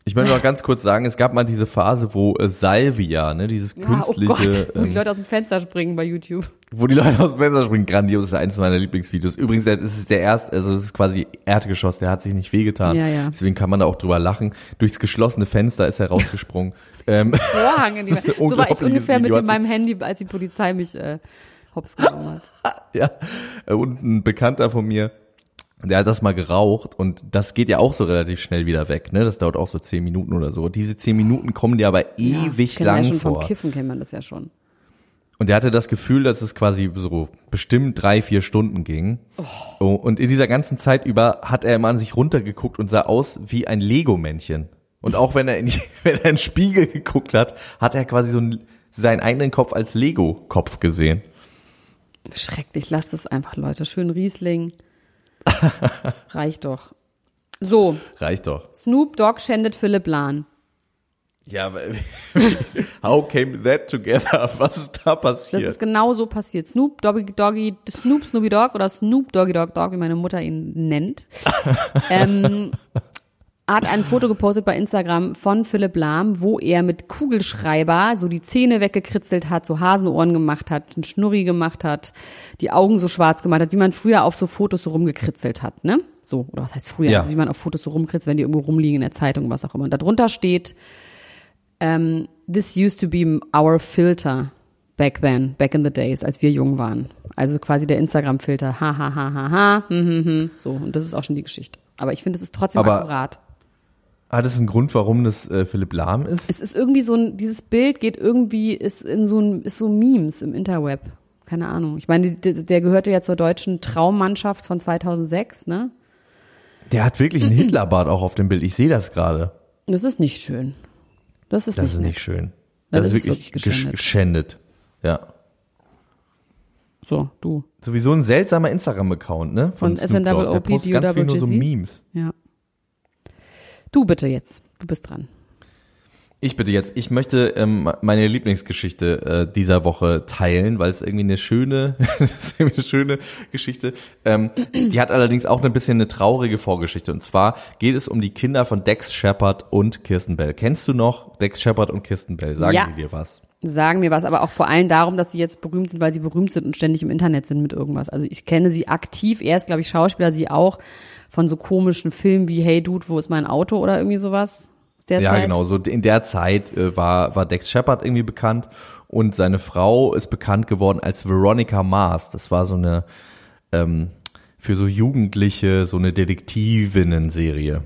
Ich möchte noch ganz kurz sagen, es gab mal diese Phase, wo äh, Salvia, ne, dieses Ja, künstliche, oh Gott, wo die ähm, Leute aus dem Fenster springen bei YouTube. wo die Leute aus dem Fenster springen, grandios, ist eines meiner Lieblingsvideos. Übrigens, es ist der erste, also es ist quasi Erdgeschoss, der hat sich nicht wehgetan. Ja, ja. Deswegen kann man da auch drüber lachen. Durchs geschlossene Fenster ist er rausgesprungen. [laughs] ähm, Vorhang in die [laughs] So war ich ungefähr mit Video, hat meinem Handy, als die Polizei mich äh, hops genommen hat. [laughs] ja, äh, und ein Bekannter von mir, der hat das mal geraucht und das geht ja auch so relativ schnell wieder weg, ne? Das dauert auch so zehn Minuten oder so. Diese zehn Minuten kommen dir aber ewig man lang ja schon vor. vom Kiffen kennt man das ja schon. Und er hatte das Gefühl, dass es quasi so bestimmt drei, vier Stunden ging. Oh. Und in dieser ganzen Zeit über hat er immer an sich runtergeguckt und sah aus wie ein Lego-Männchen. Und auch wenn er, in, [laughs] wenn er in den Spiegel geguckt hat, hat er quasi so einen, seinen eigenen Kopf als Lego-Kopf gesehen. Schrecklich, lasst es einfach, Leute. Schön Riesling. Reicht doch. So, Reicht doch. Snoop Dogg schändet Philipp Lahn. Ja, [laughs] how came that together? Was ist da Das passiert? ist genau so passiert. Snoop Doggy Doggy, Snoop Snoopy Dogg oder Snoop Doggy Dogg Dogg, wie meine Mutter ihn nennt, [laughs] ähm, hat ein Foto gepostet bei Instagram von Philipp Lahm, wo er mit Kugelschreiber so die Zähne weggekritzelt hat, so Hasenohren gemacht hat, einen Schnurri gemacht hat, die Augen so schwarz gemacht hat, wie man früher auf so Fotos so rumgekritzelt hat, ne? So, oder was heißt früher? Ja. Also wie man auf Fotos so rumkritzelt, wenn die irgendwo rumliegen in der Zeitung, was auch immer. Und darunter steht, ähm, this used to be our filter back then, back in the days, als wir jung waren. Also quasi der Instagram-Filter, ha, ha, ha, ha, ha, hm, hm, hm. So, und das ist auch schon die Geschichte. Aber ich finde, es ist trotzdem Aber- akkurat. Hat es einen Grund, warum das äh, Philipp Lahm ist? Es ist irgendwie so ein, dieses Bild geht irgendwie, ist in so ein, ist so Memes im Interweb. Keine Ahnung. Ich meine, der, der gehörte ja zur deutschen Traummannschaft von 2006, ne? Der hat wirklich einen Hitlerbart auch auf dem Bild. Ich sehe das gerade. Das ist nicht schön. Das ist Das nicht ist nicht schön. Das Das, ist wirklich, wirklich gesch- geschändet. geschändet. Ja. So, du. Sowieso ein seltsamer Instagram-Account, ne? Von Snoop Dogg. Der postet ganz viel nur so. Memes. Ja. Du bitte jetzt. Du bist dran. Ich bitte jetzt, ich möchte ähm, meine Lieblingsgeschichte äh, dieser Woche teilen, weil es irgendwie eine schöne, [laughs] irgendwie eine schöne Geschichte. Ähm, die hat allerdings auch ein bisschen eine traurige Vorgeschichte. Und zwar geht es um die Kinder von Dex Shepard und Kirsten Bell. Kennst du noch Dex Shepard und Kirsten Bell? Sagen Ja. die dir was? Sagen mir was, aber auch vor allem darum, dass sie jetzt berühmt sind, weil sie berühmt sind und ständig im Internet sind mit irgendwas. Also ich kenne sie aktiv, er ist, glaube ich, Schauspieler, sie auch von so komischen Filmen wie Hey Dude, wo ist mein Auto oder irgendwie sowas. Der Ja, Zeit. genau. So in der Zeit äh, war, war Dex Shepard irgendwie bekannt und seine Frau ist bekannt geworden als Veronica Mars. Das war so eine ähm, für so Jugendliche so eine Detektivinnen-Serie.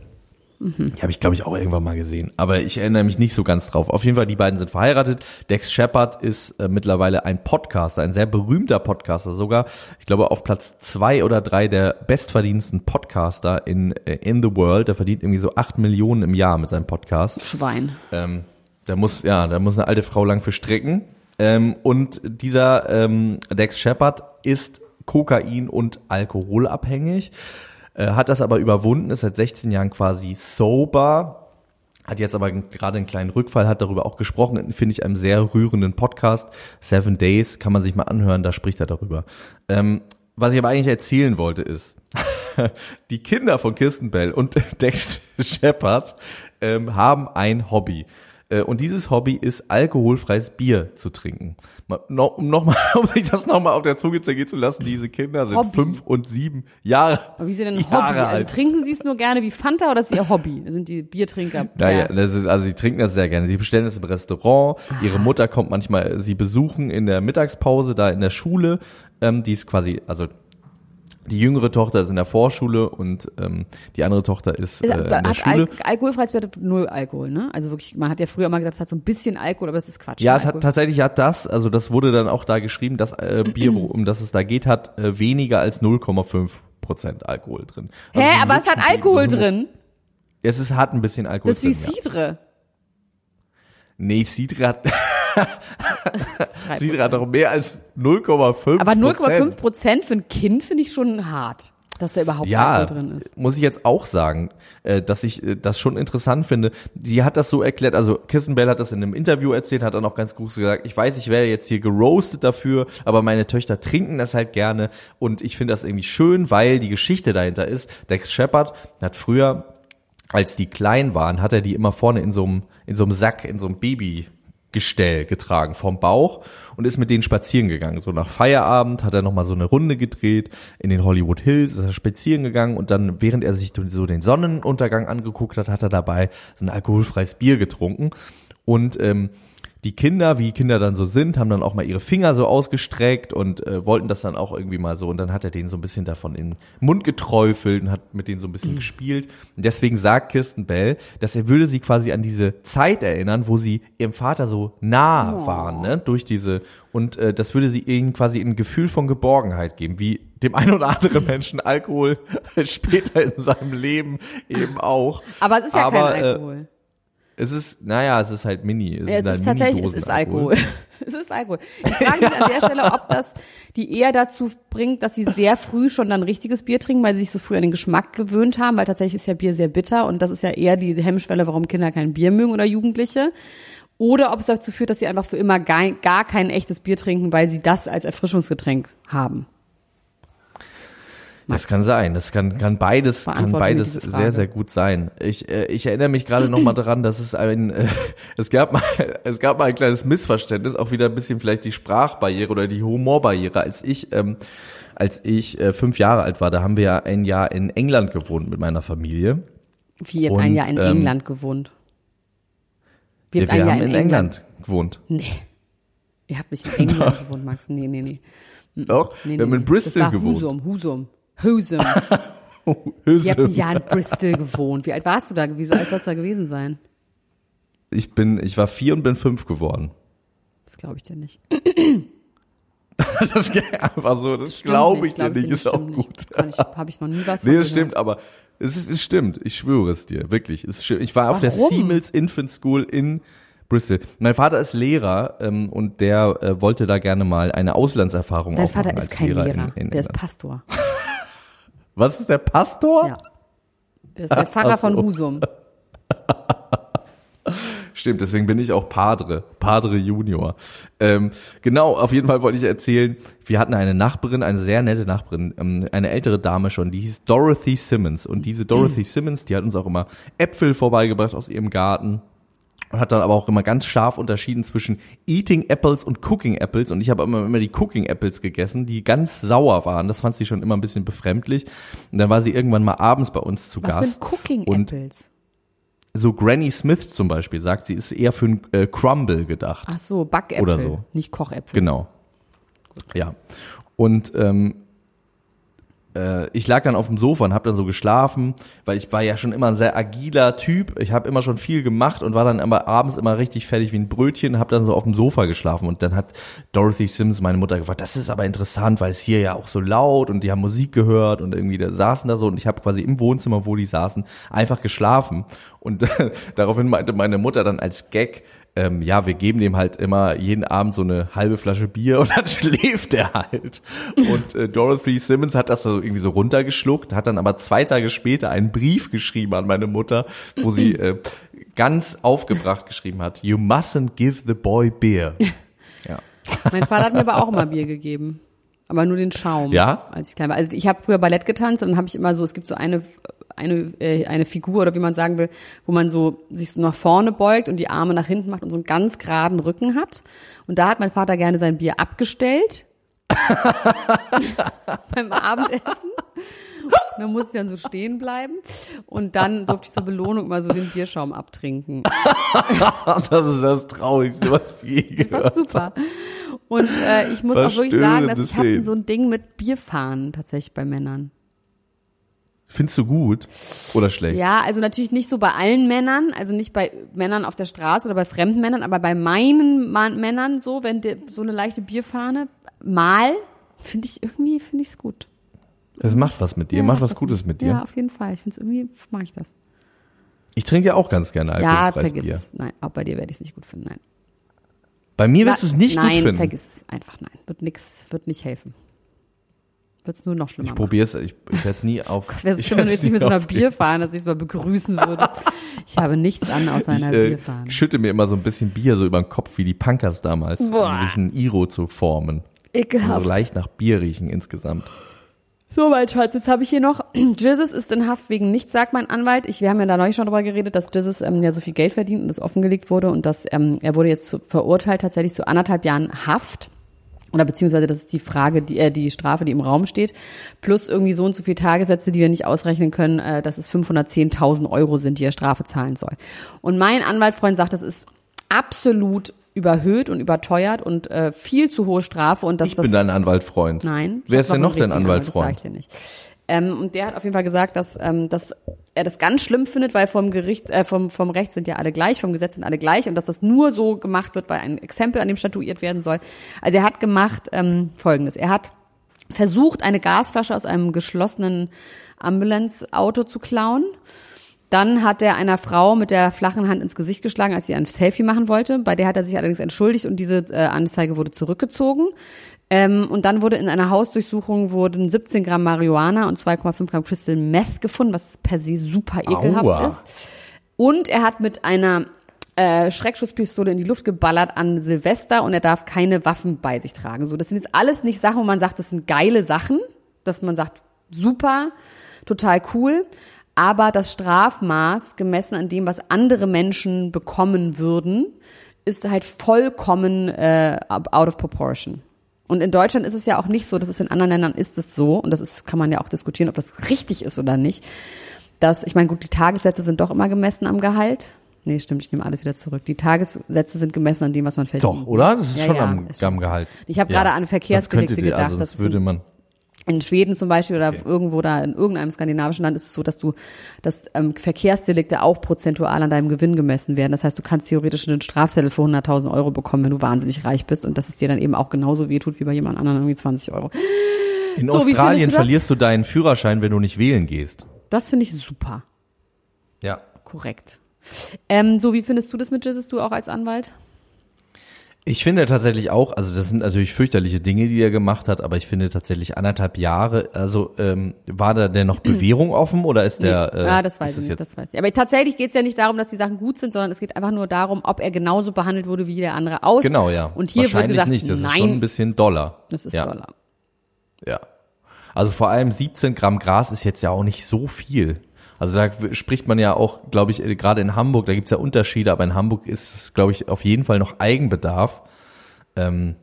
Die habe ich, glaube ich, auch irgendwann mal gesehen. Aber ich erinnere mich nicht so ganz drauf. Auf jeden Fall, die beiden sind verheiratet. Dex Shepard ist äh, mittlerweile ein Podcaster, ein sehr berühmter Podcaster. Sogar, ich glaube, auf Platz zwei oder drei der bestverdiensten Podcaster in, äh, in the world. Der verdient irgendwie so acht Millionen im Jahr mit seinem Podcast. Schwein. Ähm, da muss, ja, da muss eine alte Frau lang für stricken. Ähm, und dieser ähm, Dex Shepard ist Kokain- und alkoholabhängig, äh, hat das aber überwunden, ist seit 16 Jahren quasi sober, hat jetzt aber gerade einen kleinen Rückfall, hat darüber auch gesprochen, finde ich einen sehr rührenden Podcast. Seven Days kann man sich mal anhören, da spricht er darüber. Ähm, was ich aber eigentlich erzählen wollte ist, [laughs] die Kinder von Kirsten Bell und [laughs] Dex Shepard ähm, haben ein Hobby. Äh, Und dieses Hobby ist, alkoholfreies Bier zu trinken. Um, noch mal, [laughs] um sich das nochmal auf der Zunge zergehen zu lassen, diese Kinder sind Hobby. fünf und sieben Jahre, Aber wie ihr denn Jahre Hobby? Also trinken sie es nur gerne wie Fanta oder ist ihr Hobby? [laughs] Sind die Biertrinker? Naja, das ist, also sie trinken das sehr gerne. Sie bestellen das im Restaurant. Ihre Mutter kommt manchmal sie besuchen in der Mittagspause da in der Schule. Ähm, die ist quasi, also die jüngere Tochter ist in der Vorschule und ähm, die andere Tochter ist äh, in der Schule. Al alkoholfreies Bier hat null Alkohol, ne? Also wirklich, man hat ja früher immer gesagt, es hat so ein bisschen Alkohol, aber das ist Quatsch. Ja, es hat tatsächlich hat das, also das wurde dann auch da geschrieben, dass äh, Bier, um das es da geht, hat äh, weniger als 0,5 Prozent Alkohol drin. Also Hä, aber es hat Alkohol so- drin. Es ist, hat ein bisschen Alkohol Das ist wie drin. Ja. Cidre. Nee, Cidre hat [laughs] [laughs] Sie hat doch mehr als 0,5 Aber 0,5 Prozent für ein Kind finde ich schon hart, dass da überhaupt ja, Alkohol drin ist. muss ich jetzt auch sagen, äh, dass ich äh, das schon interessant finde. Sie hat das so erklärt, also Kirsten Bell hat das in einem Interview erzählt, hat dann auch ganz gut gesagt, ich weiß, ich werde jetzt hier geroastet dafür, aber meine Töchter trinken das halt gerne und ich finde das irgendwie schön, weil die Geschichte dahinter ist, Dex Shepard hat früher, als die klein waren, hat er die immer vorne in so einem, in so einem Sack, in so einem Baby Gestell getragen vom Bauch und ist mit denen spazieren gegangen. So nach Feierabend hat er nochmal so eine Runde gedreht in den Hollywood Hills, ist er spazieren gegangen und dann, während er sich so den Sonnenuntergang angeguckt hat, hat er dabei so ein alkoholfreies Bier getrunken und ähm, die Kinder, wie Kinder dann so sind, haben dann auch mal ihre Finger so ausgestreckt und äh, wollten das dann auch irgendwie mal so. Und dann hat er denen so ein bisschen davon in den Mund geträufelt und hat mit denen so ein bisschen gespielt. Und deswegen sagt Kirsten Bell, dass er würde sie quasi an diese Zeit erinnern, wo sie ihrem Vater so nah waren, ne? Durch diese und äh, das würde sie ihnen quasi ein Gefühl von Geborgenheit geben, wie dem einen oder anderen Menschen Alkohol [laughs] später in seinem Leben eben auch. Aber es ist ja Aber, kein äh, Alkohol. Es ist, naja, es ist halt Mini. Es, Ja, es halt ist tatsächlich, es ist Alkohol. [laughs] es ist Alkohol. Ich frage mich an der Stelle, ob das die eher dazu bringt, dass sie sehr früh schon dann richtiges Bier trinken, weil sie sich so früh an den Geschmack gewöhnt haben, weil tatsächlich ist ja Bier sehr bitter und das ist ja eher die Hemmschwelle, warum Kinder kein Bier mögen oder Jugendliche. Oder ob es dazu führt, dass sie einfach für immer gar, gar kein echtes Bier trinken, weil sie das als Erfrischungsgetränk haben. Das kann sein. Das kann, kann beides, kann beides sehr, sehr gut sein. Ich, äh, ich erinnere mich gerade noch mal daran, dass es ein, äh, [laughs] es gab mal, [laughs] es gab mal ein kleines Missverständnis, auch wieder ein bisschen vielleicht die Sprachbarriere oder die Humorbarriere. Als ich, ähm, als ich äh, fünf Jahre alt war, da haben wir ja ein Jahr in England gewohnt mit meiner Familie. Wie ihr habt ein Jahr in ähm, England gewohnt. Wir, habt wir ein Jahr haben in England gewohnt. Nee. Ihr habt nicht in England [laughs] gewohnt, Max. Nee, nee, nee. Doch, nee wir haben in Bristol gewohnt. Husum, Husum. [laughs] Husum. Ihr habt ein Jahr in Bristol gewohnt. Wie alt warst du da? Wie alt sollst du da gewesen sein? Ich bin, ich war vier und bin fünf geworden. Das glaube ich dir nicht. [clears throat] Das ist einfach so, das Stimmt glaube ich glaub dir nicht, ist auch gut. Ich, habe ich noch nie was Nee, das stimmt, aber es, ist, es stimmt. Ich schwöre es dir, wirklich. Es stimmt. Ich war auf der Warum? Siemens Infant School in Bristol. Mein Vater ist Lehrer ähm, und der äh, wollte da gerne mal eine Auslandserfahrung Dein Vater ist kein Lehrer. in, in der ist England. Pastor. [laughs] Was ist der Pastor? Ja. Der ist der Pfarrer so. von Husum. [laughs] Stimmt, deswegen bin ich auch Padre, Padre Junior. Ähm, genau, auf jeden Fall wollte ich erzählen, wir hatten eine Nachbarin, eine sehr nette Nachbarin, ähm, eine ältere Dame schon, die hieß Dorothy Simmons. Und diese Dorothy Simmons, die hat uns auch immer Äpfel vorbeigebracht aus ihrem Garten. Und hat dann aber auch immer ganz scharf unterschieden zwischen Eating Apples und Cooking Apples. Und ich habe immer, immer die Cooking Apples gegessen, die ganz sauer waren. Das fand sie schon immer ein bisschen befremdlich. Und dann war sie irgendwann mal abends bei uns zu Was Gast. sind Cooking Apples? so Granny Smith zum Beispiel sagt, sie ist eher für ein äh, Crumble gedacht. Ach so, Backäpfel. Oder so. Nicht Kochäpfel. Genau. Ja. Und ähm, äh, ich lag dann auf dem Sofa und habe dann so geschlafen, weil ich war ja schon immer ein sehr agiler Typ. Ich habe immer schon viel gemacht und war dann aber abends immer richtig fertig wie ein Brötchen, habe dann so auf dem Sofa geschlafen. Und dann hat Dorothy Sims, meine Mutter, gefragt, das ist aber interessant, weil es hier ja auch so laut und die haben Musik gehört und irgendwie da saßen da so. Und ich habe quasi im Wohnzimmer, wo die saßen, einfach geschlafen. Und [laughs] daraufhin meinte meine Mutter dann als Gag, ähm, ja, wir geben dem halt immer jeden Abend so eine halbe Flasche Bier und [laughs] dann schläft er halt. Und äh, Dorothy Simmons hat das so irgendwie so runtergeschluckt, hat dann aber zwei Tage später einen Brief geschrieben an meine Mutter, wo sie äh, ganz aufgebracht geschrieben hat, You mustn't give the boy beer. Ja. Mein Vater hat mir aber auch immer Bier gegeben. Aber nur den Schaum. Ja? Als ich klein war. Also ich habe früher Ballett getanzt und dann habe ich immer so, es gibt so eine, eine, äh, eine Figur oder wie man sagen will, wo man so sich so nach vorne beugt und die Arme nach hinten macht und so einen ganz geraden Rücken hat. Und da hat mein Vater gerne sein Bier abgestellt. [laughs] beim Abendessen. Und dann musste ich dann so stehen bleiben. Und dann durfte ich zur Belohnung mal so den Bierschaum abtrinken. [laughs] Das ist das Traurigste, was ich je [laughs] gehört super. Und äh, ich muss auch wirklich sagen, dass ich habe so ein Ding mit Bierfahren tatsächlich bei Männern. Findest du gut oder schlecht? Ja, also natürlich nicht so bei allen Männern, also nicht bei Männern auf der Straße oder bei fremden Männern, aber bei meinen Mann Männern so, wenn die, so eine leichte Bierfahne mal, finde ich irgendwie, finde ich es gut. Es macht was mit dir, Ja, macht was Gutes mit dir. Ja, auf jeden Fall. Ich finde es irgendwie, mag ich das. Ich trinke ja auch ganz gerne Ja, alkoholfreies vergiss Bier. es. Nein, auch bei dir werde ich es nicht gut finden, nein. Bei mir wirst du es nicht nein, gut finden. vergiss es einfach, nein. Wird nix, wird nicht helfen. Wird es nur noch schlimmer Ich probiere es, ich, ich werde es nie [laughs] auf. Es wäre so ich schlimm, wenn du jetzt nicht mit so einer aufgeben. Bierfahne, dass ich es mal begrüßen würde. Ich habe nichts an außer Ich einer äh, Bierfahne. schütte mir immer so ein bisschen Bier so über den Kopf wie die Punkers damals, Boah. um sich ein Iro zu formen. Ekelhaft. So leicht nach Bier riechen insgesamt. So, mein Schatz, jetzt habe ich hier noch, [clears throat] Jesus ist in Haft wegen nichts, sagt mein Anwalt. Ich, wir haben ja da neulich schon drüber geredet, dass Jesus ähm, ja so viel Geld verdient und das offengelegt wurde und dass ähm, er wurde jetzt verurteilt tatsächlich zu anderthalb Jahren Haft. Oder beziehungsweise das ist die Frage, die, äh, die Strafe, die im Raum steht, plus irgendwie so und so viele Tagessätze, die wir nicht ausrechnen können, äh, dass es 510.000 Euro sind, die er Strafe zahlen soll. Und mein Anwaltfreund sagt, das ist absolut überhöht und überteuert und äh, viel zu hohe Strafe und dass Ich das bin dein Anwaltfreund. Nein. ich Wer ist denn noch dein richtigen Anwalt, Das Anwaltfreund? sag ich dir nicht. Ähm, und der hat auf jeden Fall gesagt, dass, ähm, dass er das ganz schlimm findet, weil vom Gericht, äh, vom, vom Recht sind ja alle gleich, vom Gesetz sind alle gleich und dass das nur so gemacht wird, weil ein Exempel an dem statuiert werden soll. Also er hat gemacht ähm, Folgendes. Er hat versucht, eine Gasflasche aus einem geschlossenen Ambulance-Auto zu klauen. Dann hat er einer Frau mit der flachen Hand ins Gesicht geschlagen, als sie ein Selfie machen wollte. Bei der hat er sich allerdings entschuldigt und diese äh, Anzeige wurde zurückgezogen. Ähm, und dann wurde in einer Hausdurchsuchung wurden 17 Gramm Marihuana und 2,5 Gramm Crystal Meth gefunden, was per se super ekelhaft Aua. ist. Und er hat mit einer äh, Schreckschusspistole in die Luft geballert an Silvester und er darf keine Waffen bei sich tragen. So, das sind jetzt alles nicht Sachen, wo man sagt, das sind geile Sachen, dass man sagt, super, total cool. Aber das Strafmaß, gemessen an dem, was andere Menschen bekommen würden, ist halt vollkommen äh, out of proportion. Und in Deutschland ist es ja auch nicht so, dass es in anderen Ländern ist es so, und das ist, kann man ja auch diskutieren, ob das richtig ist oder nicht, dass, ich meine, gut, die Tagessätze sind doch immer gemessen am Gehalt. Nee, stimmt, ich nehme alles wieder zurück. Die Tagessätze sind gemessen an dem, was man verdient. Doch, oder? Das ist Ja, schon ja, am, ist schon am. Gehalt. Ich habe gerade an Verkehrsdelikte ihr- gedacht. Also das das ist würde man. In Schweden zum Beispiel oder Okay. irgendwo da in irgendeinem skandinavischen Land ist es so, dass du, dass ähm, Verkehrsdelikte auch prozentual an deinem Gewinn gemessen werden. Das heißt, du kannst theoretisch einen Strafzettel für 100.000 Euro bekommen, wenn du wahnsinnig reich bist und dass es dir dann eben auch genauso wehtut wie bei jemand anderem irgendwie 20 Euro. In So, Australien du verlierst du deinen Führerschein, wenn du nicht wählen gehst. Das finde ich super. Ja. Korrekt. Ähm, so, wie findest du das mit Jesus, du auch als Anwalt? Ich finde tatsächlich auch, also das sind natürlich fürchterliche Dinge, die er gemacht hat, aber ich finde tatsächlich anderthalb Jahre, also ähm, war da denn noch Bewährung offen oder ist der? Nee. Äh, ah, das weiß ich nicht, jetzt- das weiß ich. Aber tatsächlich geht es ja nicht darum, dass die Sachen gut sind, sondern es geht einfach nur darum, ob er genauso behandelt wurde wie der andere aus. Genau, ja. Und hier wird Wahrscheinlich gesagt, nicht. Das nein, ist schon ein bisschen doller. das ist ja. Dollar. Ja. Also vor allem 17 Gramm Gras ist jetzt ja auch nicht so viel. Also da spricht man ja auch, glaube ich, gerade in Hamburg, da gibt's ja Unterschiede, aber in Hamburg ist es, glaube ich, auf jeden Fall noch Eigenbedarf. Ähm,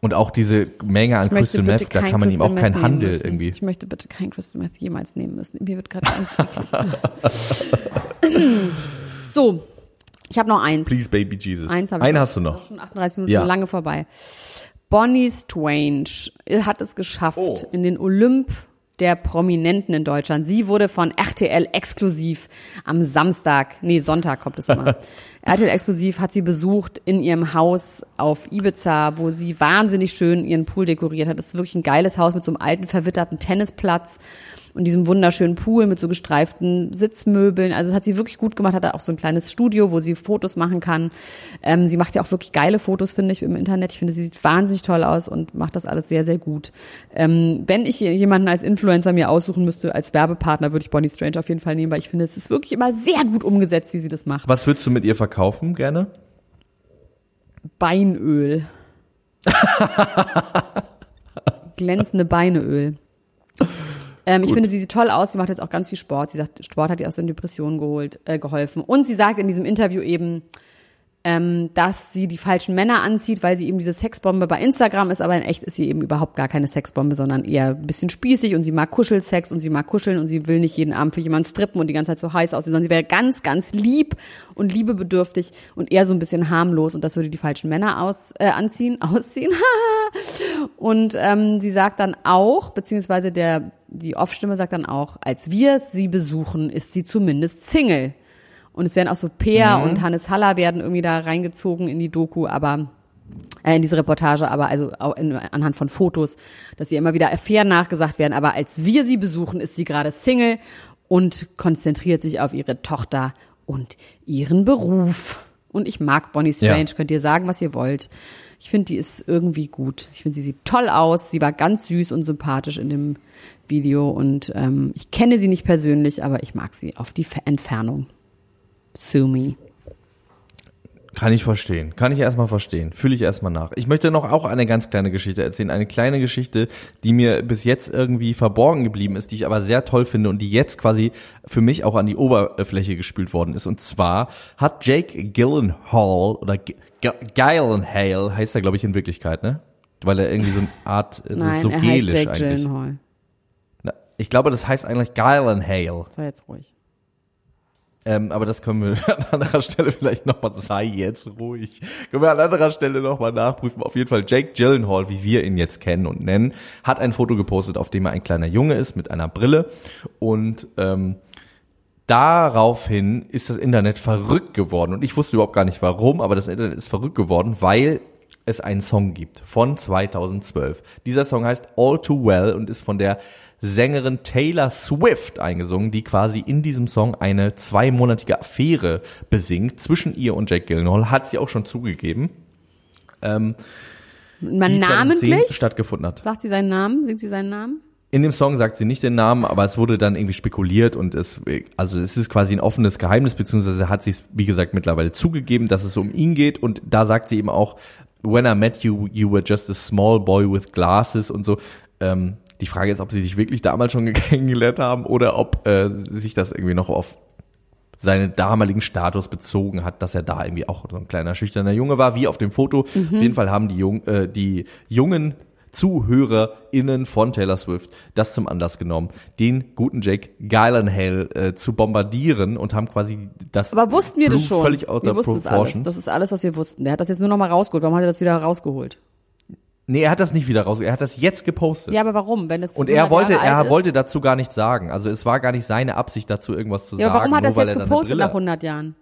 und auch diese Menge an Crystal Meth, da kann man ihm auch keinen Handel müssen. irgendwie. Ich möchte bitte kein Crystal Meth jemals nehmen müssen. Mir wird gerade ganz eklig. [laughs] so, ich habe noch eins. Please, Baby Jesus. Eins habe ich Einen hast du noch. Schon 38 Minuten, Ja. schon lange vorbei. Bonnie Strange hat es geschafft Oh. in den Olymp der Prominenten in Deutschland. Sie wurde von RTL exklusiv am Samstag, nee, Sonntag kommt es immer. [laughs] RTL exklusiv hat sie besucht in ihrem Haus auf Ibiza, wo sie wahnsinnig schön ihren Pool dekoriert hat. Das ist wirklich ein geiles Haus mit so einem alten, verwitterten Tennisplatz und diesem wunderschönen Pool mit so gestreiften Sitzmöbeln. Also das hat sie wirklich gut gemacht, hat da auch so ein kleines Studio, wo sie Fotos machen kann. Ähm, sie macht ja auch wirklich geile Fotos, finde ich, im Internet. Ich finde, sie sieht wahnsinnig toll aus und macht das alles sehr, sehr gut. Ähm, wenn ich jemanden als Influencer mir aussuchen müsste, als Werbepartner, würde ich Bonnie Strange auf jeden Fall nehmen, weil ich finde, es ist wirklich immer sehr gut umgesetzt, wie sie das macht. Was würdest du mit ihr verkaufen gerne? Beinöl. [laughs] Glänzende Beineöl. Ähm, ich finde, sie sieht toll aus. Sie macht jetzt auch ganz viel Sport. Sie sagt, Sport hat ihr aus den Depressionen geholt, äh, geholfen. Und sie sagt in diesem Interview eben, ähm, dass sie die falschen Männer anzieht, weil sie eben diese Sexbombe bei Instagram ist, aber in echt ist sie eben überhaupt gar keine Sexbombe, sondern eher ein bisschen spießig und sie mag Kuschelsex und sie mag kuscheln und sie will nicht jeden Abend für jemanden strippen und die ganze Zeit so heiß aussehen, sondern sie wäre ganz, ganz lieb und liebebedürftig und eher so ein bisschen harmlos und das würde die falschen Männer aus, äh, anziehen, [laughs] ausziehen. [laughs] und ähm, sie sagt dann auch, beziehungsweise der, die Off-Stimme sagt dann auch, als wir sie besuchen, ist sie zumindest Single. Und es werden auch so Peer und Hannes Haller werden irgendwie da reingezogen in die Doku, aber äh, in diese Reportage, aber also auch in, anhand von Fotos, dass ihr immer wieder Affären nachgesagt werden. Aber als wir sie besuchen, ist sie gerade Single und konzentriert sich auf ihre Tochter und ihren Beruf. Und ich mag Bonnie Strange, könnt ihr sagen, was ihr wollt. Ich finde, die ist irgendwie gut. Ich finde, sie sieht toll aus. Sie war ganz süß und sympathisch in dem Video. Und ähm, ich kenne sie nicht persönlich, aber ich mag sie auf die Entfernung. Sue me. Kann ich verstehen. Kann ich erstmal verstehen. Fühle ich erstmal nach. Ich möchte noch auch eine ganz kleine Geschichte erzählen. Eine kleine Geschichte, die mir bis jetzt irgendwie verborgen geblieben ist, die ich aber sehr toll finde und die jetzt quasi für mich auch an die Oberfläche gespült worden ist. Und zwar hat Jake Gyllenhaal oder G Gyllenhaal heißt er, glaube ich, in Wirklichkeit, ne? Weil er irgendwie so eine Art, das Nein, ist so er gelisch heißt Jake eigentlich. Gyllenhaal. Na, Ich glaube, das heißt eigentlich Gyllenhaal. Sei jetzt ruhig. Ähm, aber das können wir [laughs] an anderer Stelle vielleicht nochmal, sei jetzt ruhig, können wir an anderer Stelle nochmal nachprüfen. Auf jeden Fall Jake Gyllenhaal, wie wir ihn jetzt kennen und nennen, hat ein Foto gepostet, auf dem er ein kleiner Junge ist mit einer Brille und ähm, daraufhin ist das Internet verrückt geworden und ich wusste überhaupt gar nicht warum, aber das Internet ist verrückt geworden, weil es einen Song gibt von 2012. Dieser Song heißt All Too Well und ist von der Sängerin Taylor Swift eingesungen, die quasi in diesem Song eine zweimonatige Affäre besingt zwischen ihr und Jack Gyllenhaal, hat sie auch schon zugegeben, Man die 2010 namentlich? stattgefunden hat. Sagt sie seinen Namen? Singt sie seinen Namen? In dem Song sagt sie nicht den Namen, aber es wurde dann irgendwie spekuliert und es, also es ist quasi ein offenes Geheimnis, beziehungsweise hat sie es, wie gesagt, mittlerweile zugegeben, dass es um ihn geht und da sagt sie eben auch, when I met you, you were just a small boy with glasses und so. Ähm, die Frage ist, ob sie sich wirklich damals schon [laughs] kennengelernt haben oder ob äh, sich das irgendwie noch auf seinen damaligen Status bezogen hat, dass er da irgendwie auch so ein kleiner schüchterner Junge war, wie auf dem Foto. Auf jeden Fall haben die, Jung, äh, die jungen ZuhörerInnen von Taylor Swift das zum Anlass genommen, den guten Jake Gyllenhaal äh, zu bombardieren und haben quasi das Aber wussten wir das Blue schon? völlig out wir wussten es alles. proportion. Das ist alles, was wir wussten. Der hat das jetzt nur noch mal rausgeholt. Warum hat er das wieder rausgeholt? Nee, er hat das nicht wieder raus, er hat das jetzt gepostet. Ja, aber warum? Wenn es und 100 er wollte, Jahre er wollte dazu gar nichts sagen. Also es war gar nicht seine Absicht, dazu irgendwas zu Ja, sagen. aber warum hat er weil jetzt gepostet nach 100 Jahren?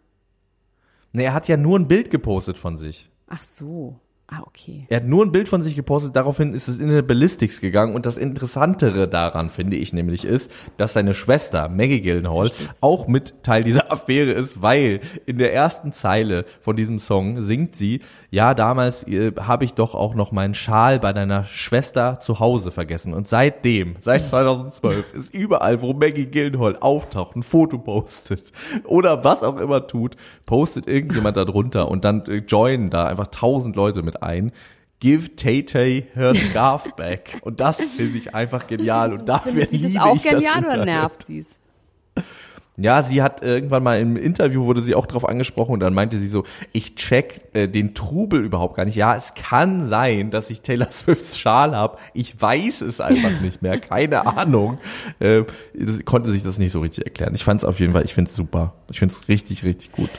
Nee, er hat ja nur ein Bild gepostet von sich. Ach so. Ah, okay. Er hat nur ein Bild von sich gepostet, daraufhin ist es in der Ballistics gegangen und das Interessantere daran, finde ich nämlich, ist, dass seine Schwester Maggie Gyllenhaal auch mit Teil dieser [laughs] Affäre ist, weil in der ersten Zeile von diesem Song singt sie, ja, damals äh, habe ich doch auch noch meinen Schal bei deiner Schwester zu Hause vergessen. Und seitdem, seit 2012, ist überall, wo Maggie Gyllenhaal auftaucht, ein Foto postet oder was auch immer tut, postet irgendjemand da drunter und dann äh, joinen da einfach tausend Leute mit ein. Give Tay Tay her scarf back. Und das finde ich einfach genial. Und dafür Findet sie liebe das auch ich genial das oder nervt sie es? Ja, sie hat irgendwann mal im Interview wurde sie auch drauf angesprochen und dann meinte sie so, ich check äh, den Trubel überhaupt gar nicht. Ja, es kann sein, dass ich Taylor Swifts Schal habe. Ich weiß es einfach [laughs] nicht mehr. Keine Ahnung. Äh, konnte sich das nicht so richtig erklären. Ich fand es auf jeden Fall, ich finde es super. Ich finde es richtig, richtig gut.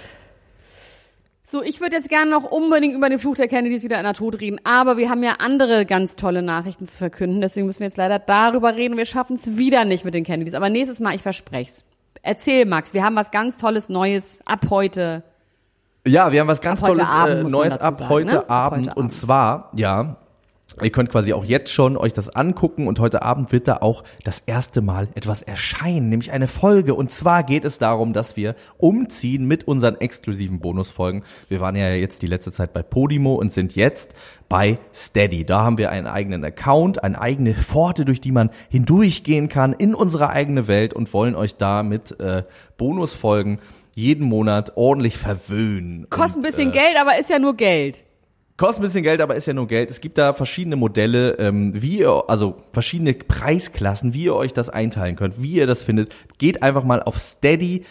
So, ich würde jetzt gerne noch unbedingt über den Fluch der Kennedys wieder in der Tod reden, aber wir haben ja andere ganz tolle Nachrichten zu verkünden, deswegen müssen wir jetzt leider darüber reden. Wir schaffen es wieder nicht mit den Kennedys, aber nächstes Mal, ich versprech's. Erzähl, Max, wir haben was ganz Tolles Neues ab heute. Ja, wir haben was ganz Tolles Abend, äh, Neues dazu ab sagen, heute ne? Ab Abend. und zwar, ja, ihr könnt quasi auch jetzt schon euch das angucken und heute Abend wird da auch das erste Mal etwas erscheinen, nämlich eine Folge. Und zwar geht es darum, dass wir umziehen mit unseren exklusiven Bonusfolgen. Wir waren ja jetzt die letzte Zeit bei Podimo und sind jetzt bei Steady. Da haben wir einen eigenen Account, eine eigene Pforte, durch die man hindurchgehen kann in unsere eigene Welt und wollen euch da mit äh, Bonusfolgen jeden Monat ordentlich verwöhnen. Kostet und, ein bisschen äh, Geld, aber ist ja nur Geld. Kostet ein bisschen Geld, aber ist ja nur Geld. Es gibt da verschiedene Modelle, ähm, wie ihr, also verschiedene Preisklassen, wie ihr euch das einteilen könnt, wie ihr das findet. Geht einfach mal auf steadyhq.com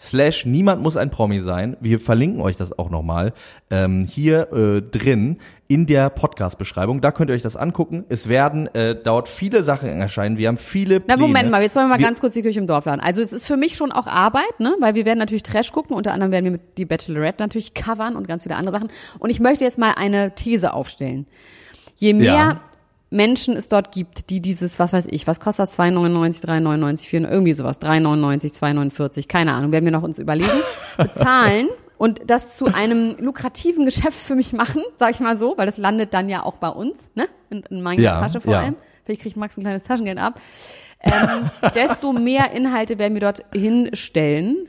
slash niemand muss ein Promi sein. Wir verlinken euch das auch nochmal ähm, hier äh, drin in der Podcast-Beschreibung. Da könnt ihr euch das angucken. Es werden äh, dort viele Sachen erscheinen. Wir haben viele Na, Pläne. Moment mal, jetzt wollen wir mal Wir- ganz kurz die Kirche im Dorf laden. Also es ist für mich schon auch Arbeit, ne? Weil wir werden natürlich Trash gucken, unter anderem werden wir mit die Bachelorette natürlich covern und ganz viele andere Sachen. Und ich möchte jetzt mal eine These aufstellen. Je mehr Ja. Menschen es dort gibt, die dieses, was weiß ich, was kostet das? 2,99, 3,99, 4, irgendwie sowas, 3,99, 2,49, keine Ahnung, werden wir noch uns überlegen, [laughs] bezahlen und das zu einem lukrativen Geschäft für mich machen, sag ich mal so, weil das landet dann ja auch bei uns, ne? In, in meiner Ja, Tasche vor ja. allem. Vielleicht kriegt Max ein kleines Taschengeld ab. Ähm, [laughs] desto mehr Inhalte werden wir dort hinstellen.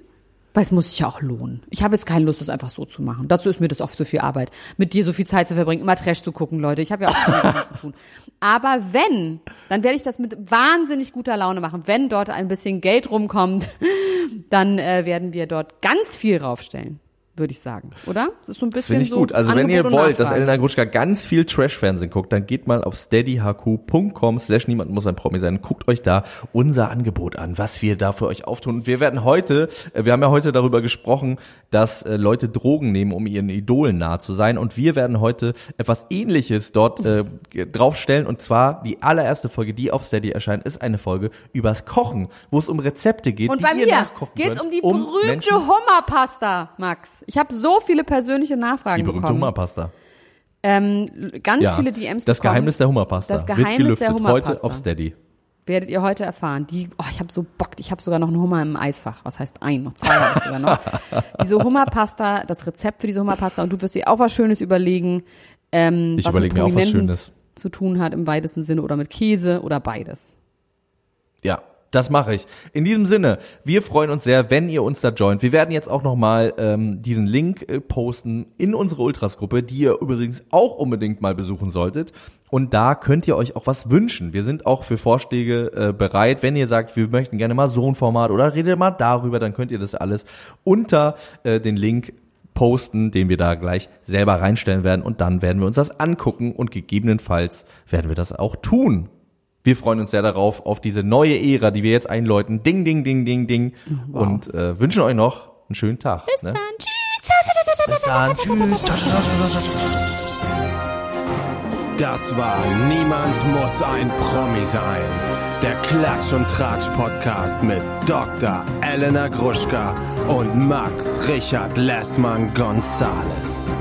Weil es muss sich ja auch lohnen. Ich habe jetzt keine Lust, das einfach so zu machen. Dazu ist mir das oft so viel Arbeit. Mit dir so viel Zeit zu verbringen, immer Trash zu gucken, Leute. Ich habe ja auch Sachen zu tun. Aber wenn, dann werde ich das mit wahnsinnig guter Laune machen. Wenn dort ein bisschen Geld rumkommt, [laughs] dann äh, werden wir dort ganz viel raufstellen würde ich sagen, oder? Das ist so ein bisschen das finde ich so gut. Also wenn ihr wollt, dass Elena Gruschka ganz viel Trash-Fernsehen guckt, dann geht mal auf steadyhq.com slash niemand muss ein Promi sein. Guckt euch da unser Angebot an, was wir da für euch auftun. Und wir werden heute, äh, wir haben ja heute darüber gesprochen, dass äh, Leute Drogen nehmen, um ihren Idolen nahe zu sein. Und wir werden heute etwas ähnliches dort äh, draufstellen. Und zwar die allererste Folge, die auf Steady erscheint, ist eine Folge übers Kochen, wo es um Rezepte geht. Und bei mir geht es um die um berühmte Hummerpasta, Max. Ich habe so viele persönliche Nachfragen die berühmte bekommen. Hummerpasta. Ähm, ganz ja, viele DMs Das bekommen. Geheimnis der Hummerpasta. Das Geheimnis der Hummerpasta. Heute auf Steady. Werdet ihr heute erfahren. Die, oh, ich habe so Bock. Ich habe sogar noch einen Hummer im Eisfach. Was heißt ein? Noch zwei habe ich sogar noch. [laughs] diese Hummerpasta, das Rezept für diese Hummerpasta. Und du wirst dir auch was Schönes überlegen. Ähm, ich überlege mir auch was Schönes. Zu tun hat im weitesten Sinne oder mit Käse oder beides. Ja, das mache ich. In diesem Sinne, wir freuen uns sehr, wenn ihr uns da joint. Wir werden jetzt auch nochmal ähm, diesen Link äh, posten in unsere Ultras-Gruppe, die ihr übrigens auch unbedingt mal besuchen solltet. Und da könnt ihr euch auch was wünschen. Wir sind auch für Vorschläge äh, bereit. Wenn ihr sagt, wir möchten gerne mal so ein Format oder redet mal darüber, dann könnt ihr das alles unter äh, den Link posten, den wir da gleich selber reinstellen werden. Und dann werden wir uns das angucken und gegebenenfalls werden wir das auch tun. Wir freuen uns sehr darauf, auf diese neue Ära, die wir jetzt einläuten. Ding, ding, ding, ding, ding. Wow. Und äh, wünschen euch noch einen schönen Tag. Bis ne? dann. Tschüss. Bis dann. Das war Niemand muss ein Promi sein. Der Klatsch und Tratsch Podcast mit Dr. Elena Gruschka und Max Richard Lessmann Gonzales.